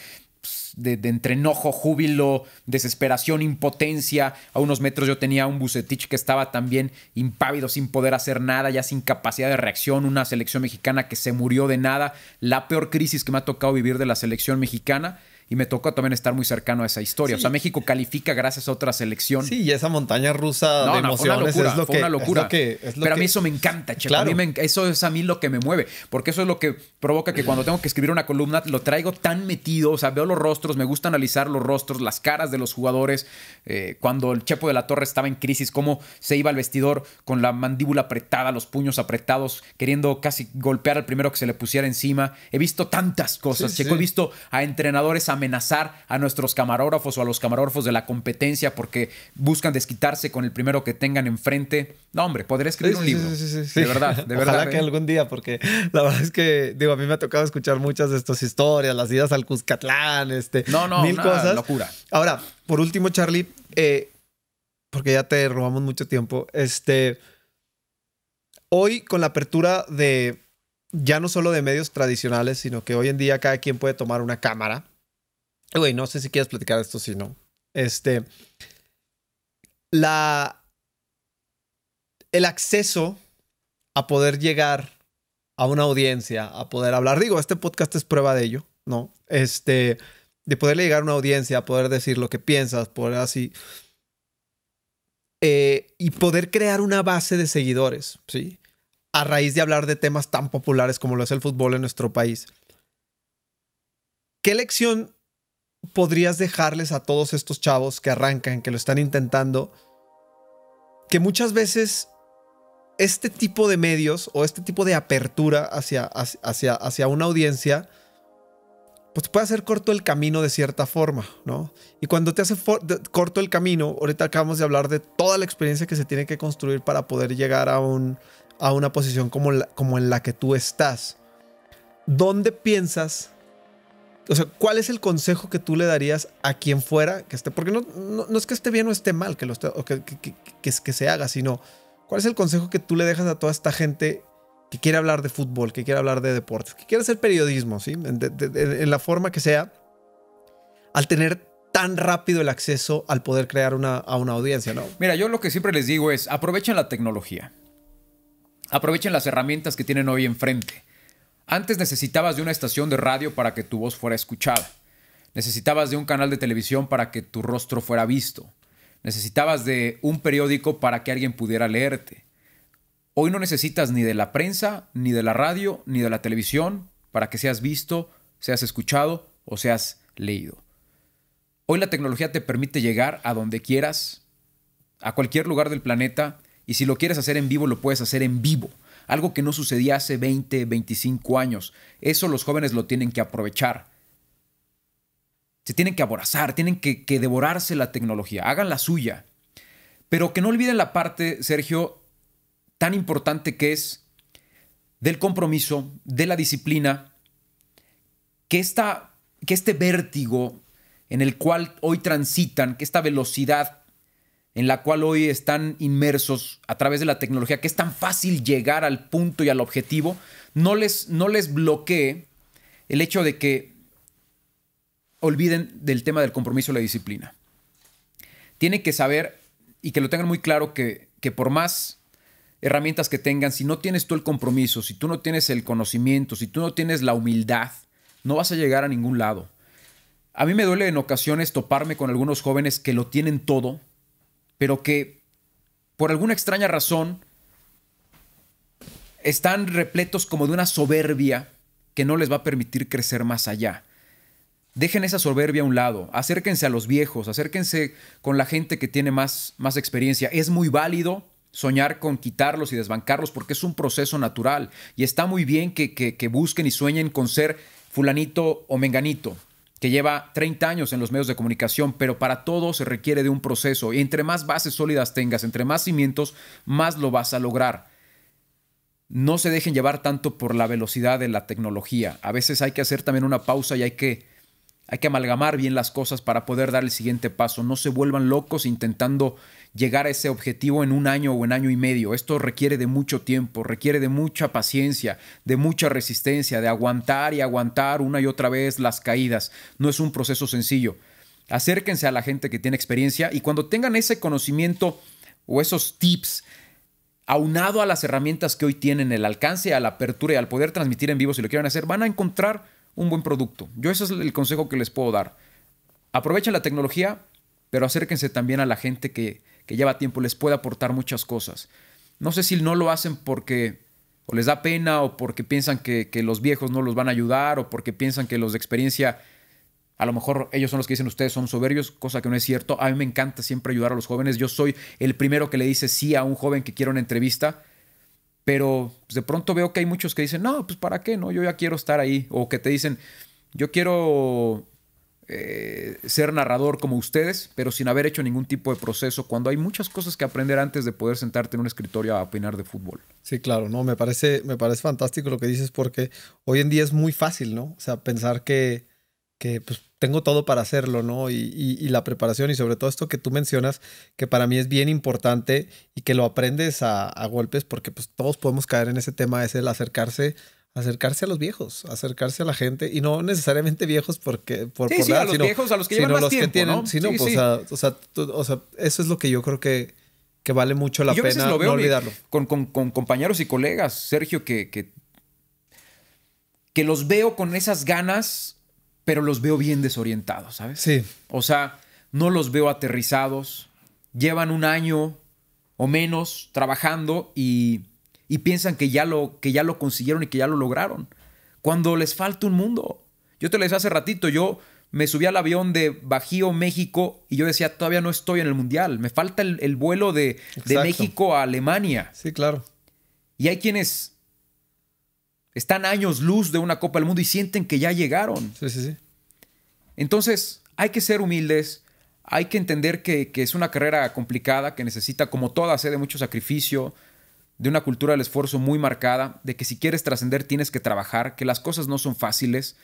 de, de, entre enojo, júbilo, desesperación, impotencia. A unos metros yo tenía un Bucetich que estaba también impávido, sin poder hacer nada, ya sin capacidad de reacción. Una selección mexicana que se murió de nada. La peor crisis que me ha tocado vivir de la selección mexicana y me tocó también estar muy cercano a esa historia. O sea, México califica gracias a otra selección. Sí, y esa montaña rusa de emociones fue una locura, es lo que, locura. Pero a mí eso me encanta, che. A mí eso es a mí lo que me mueve, porque eso es lo que provoca que cuando tengo que escribir una columna lo traigo tan metido, o sea, veo los rostros, me gusta analizar los rostros, las caras de los jugadores. Eh, cuando el Chepo de la Torre estaba en crisis, cómo se iba al vestidor con la mandíbula apretada, los puños apretados, queriendo casi golpear al primero que se le pusiera encima. He visto tantas cosas, Checo. He visto a entrenadores amenazar a nuestros camarógrafos o a los camarógrafos de la competencia porque buscan desquitarse con el primero que tengan enfrente. No, hombre, podría escribir un libro. De verdad, de verdad. Ojalá que ¿eh? algún día, porque la verdad es que, digo, a mí me ha tocado escuchar muchas de estas historias, las idas al Cuscatlán, este, no, no, mil cosas. locura. Ahora, por último, Charlie, eh, porque ya te robamos mucho tiempo, este hoy con la apertura de ya no solo de medios tradicionales, sino que hoy en día cada quien puede tomar una cámara. Güey, no sé si quieres platicar esto, si no. Este, la, el acceso a poder llegar a una audiencia, a poder hablar. Digo, este podcast es prueba de ello, ¿no? Este, de poder llegar a una audiencia, poder decir lo que piensas, poder así. Eh, y poder crear una base de seguidores, ¿sí? A raíz de hablar de temas tan populares como lo es el fútbol en nuestro país. ¿Qué lección podrías dejarles a todos estos chavos que arrancan, que lo están intentando? Que muchas veces este tipo de medios o este tipo de apertura hacia, hacia, hacia una audiencia, pues puede hacer corto el camino de cierta forma, ¿no? Y cuando te hace corto el camino, ahorita acabamos de hablar de toda la experiencia que se tiene que construir para poder llegar a, un, a una posición como, como en la que tú estás. ¿Dónde piensas? O sea, ¿cuál es el consejo que tú le darías a quien fuera que esté? Porque no, no, es que esté bien o esté mal que, lo o que, que, se haga, sino ¿Cuál es el consejo que tú le dejas a toda esta gente que quiere hablar de fútbol, que quiere hablar de deportes, que quiere hacer periodismo, ¿sí? En, la forma que sea, al tener tan rápido el acceso al poder crear una, a una audiencia, ¿no? Mira, yo lo que siempre les digo es, aprovechen la tecnología. Aprovechen las herramientas que tienen hoy enfrente. Antes necesitabas de una estación de radio para que tu voz fuera escuchada. Necesitabas de un canal de televisión para que tu rostro fuera visto. Necesitabas de un periódico para que alguien pudiera leerte. Hoy no necesitas ni de la prensa, ni de la radio, ni de la televisión para que seas visto, seas escuchado o seas leído. Hoy la tecnología te permite llegar a donde quieras, a cualquier lugar del planeta, y si lo quieres hacer en vivo, lo puedes hacer en vivo. Algo que no sucedía hace 20, 25 años. Eso los jóvenes lo tienen que aprovechar se tienen que aborazar, tienen que, devorarse la tecnología, hagan la suya. Pero que no olviden la parte, Sergio, tan importante que es del compromiso, de la disciplina, que, esta, que este vértigo en el cual hoy transitan, que esta velocidad en la cual hoy están inmersos a través de la tecnología, que es tan fácil llegar al punto y al objetivo, no les, no les bloquee el hecho de que olviden del tema del compromiso y la disciplina. Tienen que saber y que lo tengan muy claro que, que por más herramientas que tengan, si no tienes tú el compromiso, si tú no tienes el conocimiento, si tú no tienes la humildad, no vas a llegar a ningún lado. A mí me duele en ocasiones toparme con algunos jóvenes que lo tienen todo, pero que por alguna extraña razón están repletos como de una soberbia que no les va a permitir crecer más allá. Dejen esa soberbia a un lado, acérquense a los viejos, acérquense con la gente que tiene más, más experiencia. Es muy válido soñar con quitarlos y desbancarlos porque es un proceso natural y está muy bien que, que, busquen y sueñen con ser fulanito o menganito que lleva 30 años en los medios de comunicación, pero para todo se requiere de un proceso y entre más bases sólidas tengas, entre más cimientos, más lo vas a lograr. No se dejen llevar tanto por la velocidad de la tecnología. A veces hay que hacer también una pausa y hay que hay que amalgamar bien las cosas para poder dar el siguiente paso. No se vuelvan locos intentando llegar a ese objetivo en un año o en año y medio. Esto requiere de mucho tiempo, requiere de mucha paciencia, de mucha resistencia, de aguantar y aguantar una y otra vez las caídas. No es un proceso sencillo. Acérquense a la gente que tiene experiencia y cuando tengan ese conocimiento o esos tips aunado a las herramientas que hoy tienen, el alcance, a la apertura y al poder transmitir en vivo si lo quieren hacer, van a encontrar un buen producto. Yo ese es el consejo que les puedo dar. Aprovechen la tecnología, pero acérquense también a la gente que, lleva tiempo, les puede aportar muchas cosas. No sé si no lo hacen porque o les da pena o porque piensan que, que, los viejos no los van a ayudar o porque piensan que los de experiencia, a lo mejor ellos son los que dicen ustedes son soberbios, cosa que no es cierto. A mí me encanta siempre ayudar a los jóvenes. Yo soy el primero que le dice sí a un joven que quiere una entrevista pero pues, de pronto veo que hay muchos que dicen, no, pues para qué, no, yo ya quiero estar ahí. O que te dicen, yo quiero eh, ser narrador como ustedes, pero sin haber hecho ningún tipo de proceso, cuando hay muchas cosas que aprender antes de poder sentarte en un escritorio a opinar de fútbol. Sí, claro, no, me parece, me parece fantástico lo que dices porque hoy en día es muy fácil, ¿no? O sea, pensar que, que pues tengo todo para hacerlo, ¿no? Y, la preparación y sobre todo esto que tú mencionas, que para mí es bien importante y que lo aprendes a, golpes porque pues todos podemos caer en ese tema, es el acercarse acercarse a los viejos, acercarse a la gente y no necesariamente viejos porque por, sí, sí, a los viejos, a los que llevan más tiempo, tienen, ¿no? Sino, pues, o, sea, o, sea, eso es lo que yo creo que, que vale mucho la pena no olvidarlo. Con, con, compañeros y colegas, Sergio, que, que, que los veo con esas ganas pero los veo bien desorientados, ¿sabes? Sí. O sea, no los veo aterrizados, llevan un año o menos trabajando y, y piensan que ya, lo, que ya lo consiguieron y que ya lo lograron, cuando les falta un mundo. Yo te lo decía hace ratito, yo me subí al avión de Bajío, México, y yo decía, todavía no estoy en el Mundial, me falta el, vuelo de, de México a Alemania. Sí, claro. Y hay quienes están años luz de una Copa del Mundo y sienten que ya llegaron. Sí, sí, sí. Entonces, hay que ser humildes, hay que entender que, es una carrera complicada, que necesita, como todas, ¿eh? de mucho sacrificio, de una cultura del esfuerzo muy marcada, de que si quieres trascender tienes que trabajar, que las cosas no son fáciles.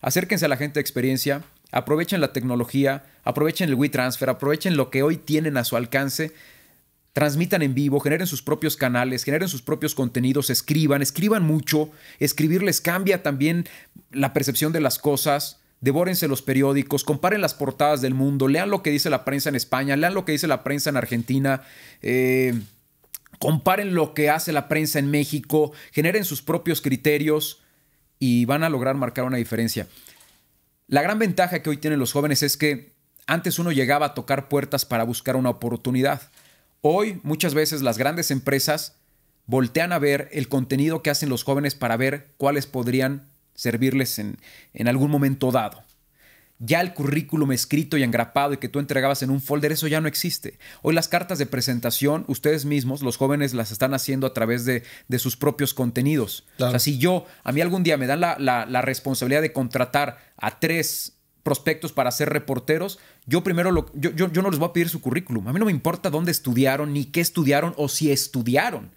Acérquense a la gente de experiencia, aprovechen la tecnología, aprovechen el WeTransfer, aprovechen lo que hoy tienen a su alcance transmitan en vivo, generen sus propios canales, generen sus propios contenidos, escriban, escriban mucho. Escribir les cambia también la percepción de las cosas. Devórense los periódicos, comparen las portadas del mundo, lean lo que dice la prensa en España, lean lo que dice la prensa en Argentina, eh, comparen lo que hace la prensa en México, generen sus propios criterios y van a lograr marcar una diferencia. La gran ventaja que hoy tienen los jóvenes es que antes uno llegaba a tocar puertas para buscar una oportunidad. Hoy muchas veces las grandes empresas voltean a ver el contenido que hacen los jóvenes para ver cuáles podrían servirles en, algún momento dado. Ya el currículum escrito y engrapado y que tú entregabas en un folder, eso ya no existe. Hoy las cartas de presentación, ustedes mismos, los jóvenes, las están haciendo a través de, sus propios contenidos. O sea, si yo, a mí algún día me dan la, la responsabilidad de contratar a tres prospectos para ser reporteros, yo primero lo, yo, yo, no les voy a pedir su currículum. A mí no me importa dónde estudiaron, ni qué estudiaron o si estudiaron.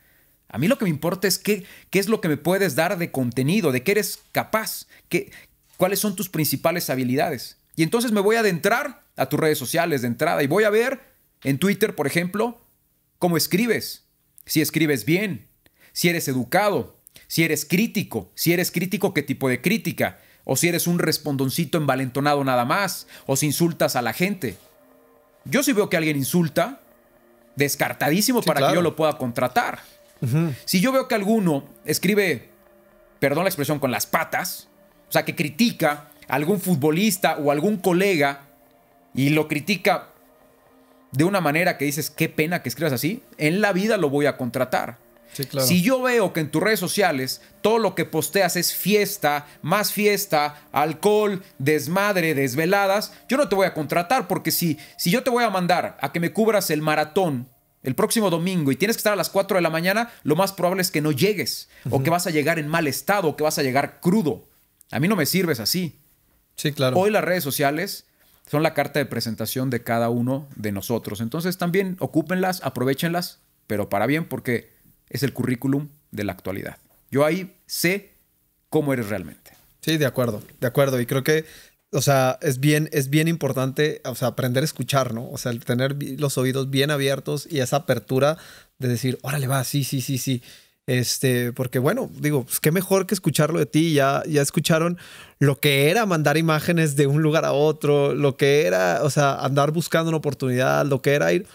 A mí lo que me importa es qué, qué es lo que me puedes dar de contenido, de qué eres capaz, qué, cuáles son tus principales habilidades. Y entonces me voy a adentrar a tus redes sociales de entrada y voy a ver en Twitter, por ejemplo, cómo escribes, si escribes bien, si eres educado, si eres crítico, si eres crítico, qué tipo de crítica, o si eres un respondoncito envalentonado nada más, o si insultas a la gente. Yo si veo que alguien insulta, descartadísimo para que yo lo pueda contratar. Si yo veo que alguno escribe, perdón la expresión, con las patas, o sea, que critica a algún futbolista o algún colega y lo critica de una manera que dices, qué pena que escribas así, en la vida lo voy a contratar. Si yo veo que en tus redes sociales todo lo que posteas es fiesta, más fiesta, alcohol, desmadre, desveladas, yo no te voy a contratar porque si, si yo te voy a mandar a que me cubras el maratón el próximo domingo y tienes que estar a las 4 de la mañana, lo más probable es que no llegues o que vas a llegar en mal estado o que vas a llegar crudo. A mí no me sirves así. Sí, claro. Hoy las redes sociales son la carta de presentación de cada uno de nosotros. Entonces también ocúpenlas, aprovechenlas, pero para bien porque es el currículum de la actualidad. Yo ahí sé cómo eres realmente. Sí, de acuerdo, de acuerdo. Y creo que, o sea, es bien, es bien importante, o sea, aprender a escuchar, ¿no? O sea, tener los oídos bien abiertos y esa apertura de decir, órale, va, sí, sí, sí, sí. Este, porque bueno, digo, pues qué mejor que escucharlo de ti. Ya, ya escucharon lo que era mandar imágenes de un lugar a otro, lo que era, o sea, andar buscando una oportunidad, lo que era ir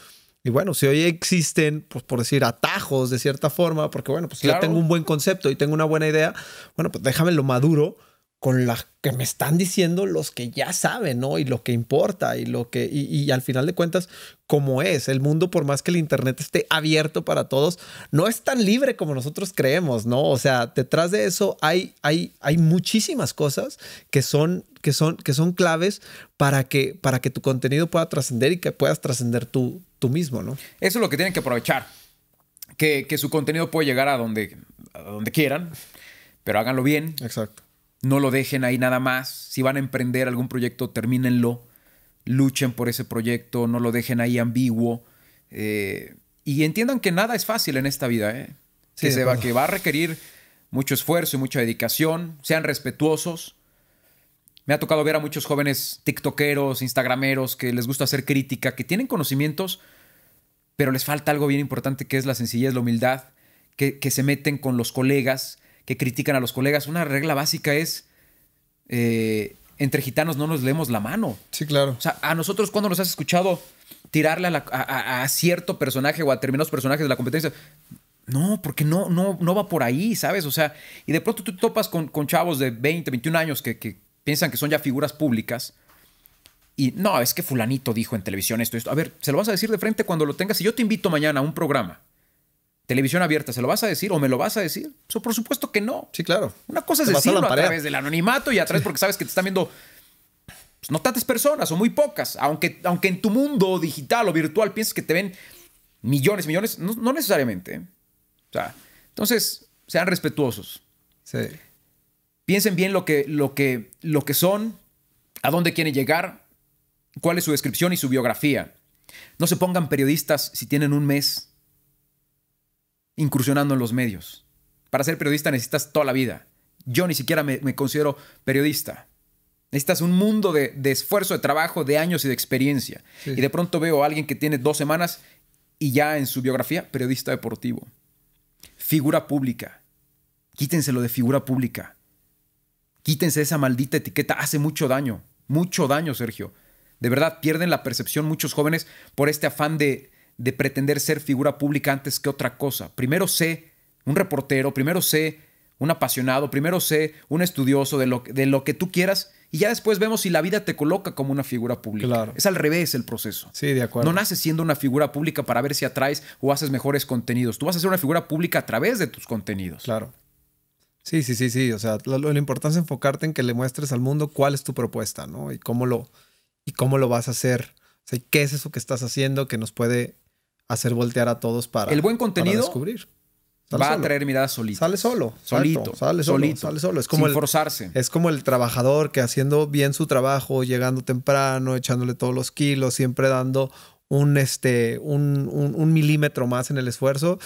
y bueno, si hoy existen, pues por decir, atajos de cierta forma, porque bueno, pues ya tengo un buen concepto y tengo una buena idea, bueno, pues déjame lo maduro con las que me están diciendo los que ya saben, ¿no? Y lo que importa y lo que, y, al final de cuentas, como es, el mundo, por más que el Internet esté abierto para todos, no es tan libre como nosotros creemos, ¿no? O sea, detrás de eso hay, hay, hay muchísimas cosas que son, que son, que son claves para que, para que tu contenido pueda trascender y que puedas trascender tú, tú mismo, ¿no? Eso es lo que tienen que aprovechar, que, que su contenido puede llegar a donde, a donde quieran, pero háganlo bien. Exacto no lo dejen ahí nada más. Si van a emprender algún proyecto, termínenlo. Luchen por ese proyecto, no lo dejen ahí ambiguo. Eh, y entiendan que nada es fácil en esta vida. ¿eh? que, se va, que va a requerir mucho esfuerzo y mucha dedicación. Sean respetuosos. me ha tocado ver a muchos jóvenes tiktokeros, instagrameros, que les gusta hacer crítica, que tienen conocimientos, pero les falta algo bien importante que es la sencillez, la humildad, que, se meten con los colegas, que critican a los colegas. Una regla básica es, eh, entre gitanos no nos leemos la mano. Sí, claro. O sea, a nosotros cuando nos has escuchado tirarle a, cierto personaje o a determinados personajes de la competencia, no, porque no, no, no va por ahí, ¿sabes? O sea, y de pronto tú topas con, con chavos de 20, 21 años que, que, piensan que son ya figuras públicas. Y no, es que fulanito dijo en televisión esto, esto. A ver, se lo vas a decir de frente cuando lo tengas. Si yo te invito mañana a un programa, televisión abierta, ¿se lo vas a decir o me lo vas a decir? Eso por supuesto que no. Sí, claro. Una cosa es decirlo a, través del anonimato y a través porque sabes que te están viendo pues, no tantas personas o muy pocas. Aunque, aunque en tu mundo digital o virtual pienses que te ven millones, millones, no, necesariamente. ¿eh? O sea, entonces, sean respetuosos. Sí. Piensen bien lo que, lo que, lo que son, a dónde quieren llegar, cuál es su descripción y su biografía. No se pongan periodistas si tienen un mes incursionando en los medios. Para ser periodista necesitas toda la vida. Yo ni siquiera me, considero periodista. Necesitas un mundo de, esfuerzo, de trabajo, de años y de experiencia. Y de pronto veo a alguien que tiene dos semanas y ya en su biografía, periodista deportivo. Figura pública. Quítenselo de figura pública. Quítense esa maldita etiqueta. Hace mucho daño. Mucho daño, Sergio. De verdad, pierden la percepción muchos jóvenes por este afán de, de pretender ser figura pública antes que otra cosa. Primero sé un reportero, primero sé un apasionado, primero sé un estudioso de lo, de lo que tú quieras y ya después vemos si la vida te coloca como una figura pública. Claro. Es al revés el proceso. Sí, de acuerdo. No naces siendo una figura pública para ver si atraes o haces mejores contenidos. Tú vas a ser una figura pública a través de tus contenidos. Claro. Sí, sí, sí, sí. O sea, lo, lo importante es enfocarte en que le muestres al mundo cuál es tu propuesta, ¿no? Y cómo lo, y cómo lo vas a hacer. O sea, ¿qué es eso que estás haciendo que nos puede hacer voltear a todos para, el buen contenido descubrir. va a traer miradas solitas. Sale solo. Solito. sale solo. Solito. Sale solo. Es como Sin forzarse. Es como el trabajador que haciendo bien su trabajo, llegando temprano, echándole todos los kilos, siempre dando un, este, un, un, milímetro más en el esfuerzo.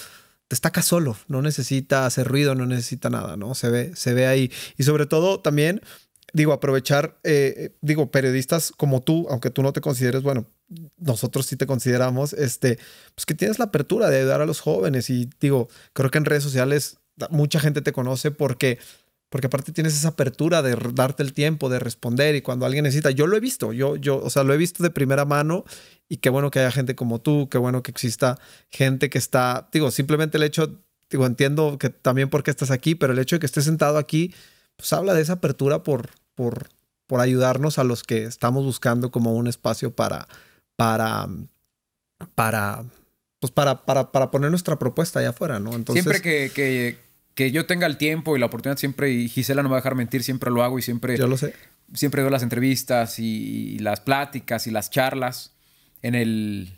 Destaca solo, no necesita hacer ruido, no necesita nada, ¿no? Se ve, se ve ahí. Y sobre todo también digo, aprovechar, eh, digo, periodistas como tú, aunque tú no te consideres, bueno, nosotros sí te consideramos, este, pues que tienes la apertura de ayudar a los jóvenes. Y digo, creo que en redes sociales mucha gente te conoce porque, porque aparte tienes esa apertura de darte el tiempo, de responder y cuando alguien necesita, yo lo he visto, yo, yo, o sea, lo he visto de primera mano y qué bueno que haya gente como tú, qué bueno que exista gente que está, digo, simplemente el hecho, digo, entiendo que también porque estás aquí, pero el hecho de que estés sentado aquí, pues habla de esa apertura por, por, por ayudarnos a los que estamos buscando como un espacio para, para, para, pues para, para, para poner nuestra propuesta allá afuera, ¿no? Entonces, siempre que, que, yo tenga el tiempo y la oportunidad, siempre, y Gisela no me va a dejar mentir, siempre lo hago y siempre... Yo lo sé. Siempre doy las entrevistas y las pláticas y las charlas en el,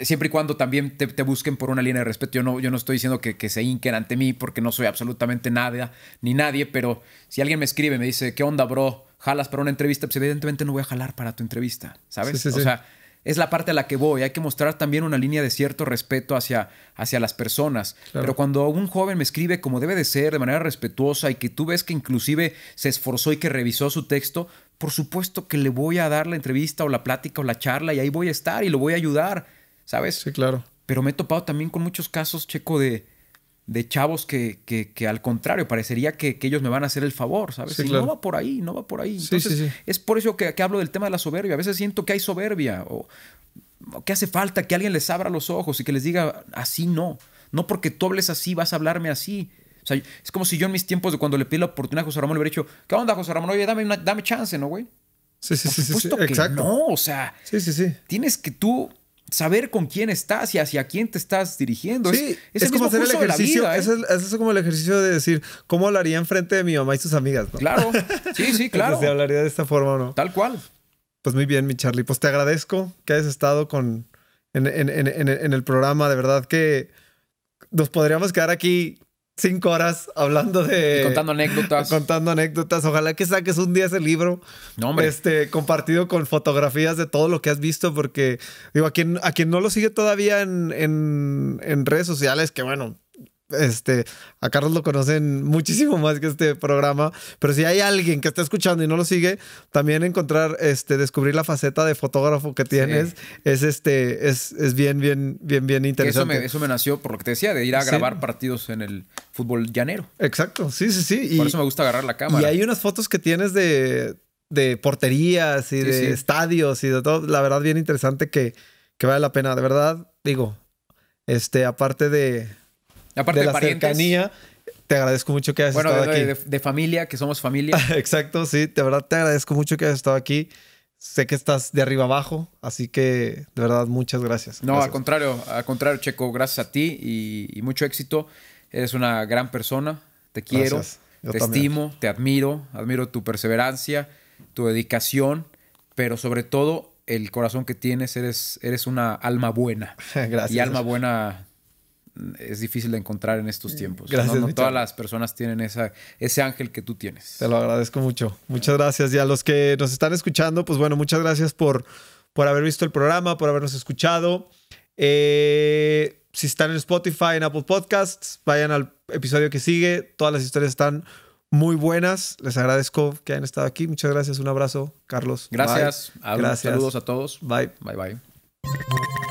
siempre y cuando también te, busquen por una línea de respeto. Yo no, yo no estoy diciendo que, se hinquen ante mí porque no soy absolutamente nada ni nadie, pero si alguien me escribe, me dice, ¿qué onda, bro? ¿Jalas para una entrevista? Pues evidentemente no voy a jalar para tu entrevista, ¿sabes? o sea, es la parte a la que voy. Hay que mostrar también una línea de cierto respeto hacia, hacia las personas. Pero cuando un joven me escribe como debe de ser, de manera respetuosa, y que tú ves que inclusive se esforzó y que revisó su texto, por supuesto que le voy a dar la entrevista o la plática o la charla y ahí voy a estar y lo voy a ayudar ¿sabes? Sí, claro. Pero me he topado también con muchos casos, Checo, de, de chavos que, que, al contrario, parecería que, ellos me van a hacer el favor, ¿sabes? y no va por ahí, no va por ahí. Entonces, es por eso que, hablo del tema de la soberbia. A veces siento que hay soberbia o, que hace falta que alguien les abra los ojos y que les diga, así no. No porque tú hables así, vas a hablarme así. O sea, es como si yo en mis tiempos de cuando le pedí la oportunidad a José Ramón le hubiera dicho, ¿qué onda, José Ramón? Oye, dame, dame chance, ¿no, güey? Sí, sí, sí, sí, exacto. No, o sea, sí, sí, sí. tienes que tú saber con quién estás y hacia quién te estás dirigiendo. Sí, es, como hacer el ejercicio. ¿eh? es, como el ejercicio de decir, ¿cómo hablaría enfrente de mi mamá y sus amigas? Claro, [LAUGHS] sí, sí, claro. ¿Se hablaría de esta forma o no? Tal cual. Pues muy bien, mi Charlie. Pues te agradezco que hayas estado con, en, en el programa. De verdad que nos podríamos quedar aquí cinco horas hablando de. contando anécdotas. Contando anécdotas. Ojalá que saques un día ese libro. No, hombre. Este, compartido con fotografías de todo lo que has visto, porque, digo, a quien, a quien no lo sigue todavía en, en, en redes sociales, que bueno, este, a Carlos lo conocen muchísimo más que este programa, pero si hay alguien que está escuchando y no lo sigue, también encontrar, este, descubrir la faceta de fotógrafo que tienes es, este, es, es, bien, bien, bien, bien interesante. Eso me, eso me, nació por lo que te decía, de ir a grabar partidos en el fútbol llanero. Exacto, sí, sí, sí. por eso me gusta agarrar la cámara. Y hay unas fotos que tienes de, de porterías y de estadios y de todo, la verdad, bien interesante que, que vale la pena, de verdad, digo, este, aparte de Aparte de, la cercanía. Te agradezco mucho que hayas estado aquí. De, de, familia, que somos familia. [LAUGHS] Exacto, sí. De verdad te agradezco mucho que hayas estado aquí. Sé que estás de arriba abajo, así que de verdad muchas gracias. No, al contrario, al contrario, Checo, gracias a ti y, mucho éxito. Eres una gran persona. Te quiero, te estimo, te admiro, admiro tu perseverancia, tu dedicación, pero sobre todo el corazón que tienes. Eres, eres una alma buena. [LAUGHS] gracias. Y alma buena es difícil de encontrar en estos tiempos. Gracias, no, todas las personas tienen esa, ese ángel que tú tienes. Te lo agradezco mucho. Muchas gracias. Y a los que nos están escuchando, pues bueno, muchas gracias por, por haber visto el programa, por habernos escuchado. Eh, si están en Spotify, en Apple Podcasts, vayan al episodio que sigue. Todas las historias están muy buenas. Les agradezco que hayan estado aquí. Muchas gracias. Un abrazo, Carlos. Gracias. Gracias. Saludos a todos. Bye. Bye, bye.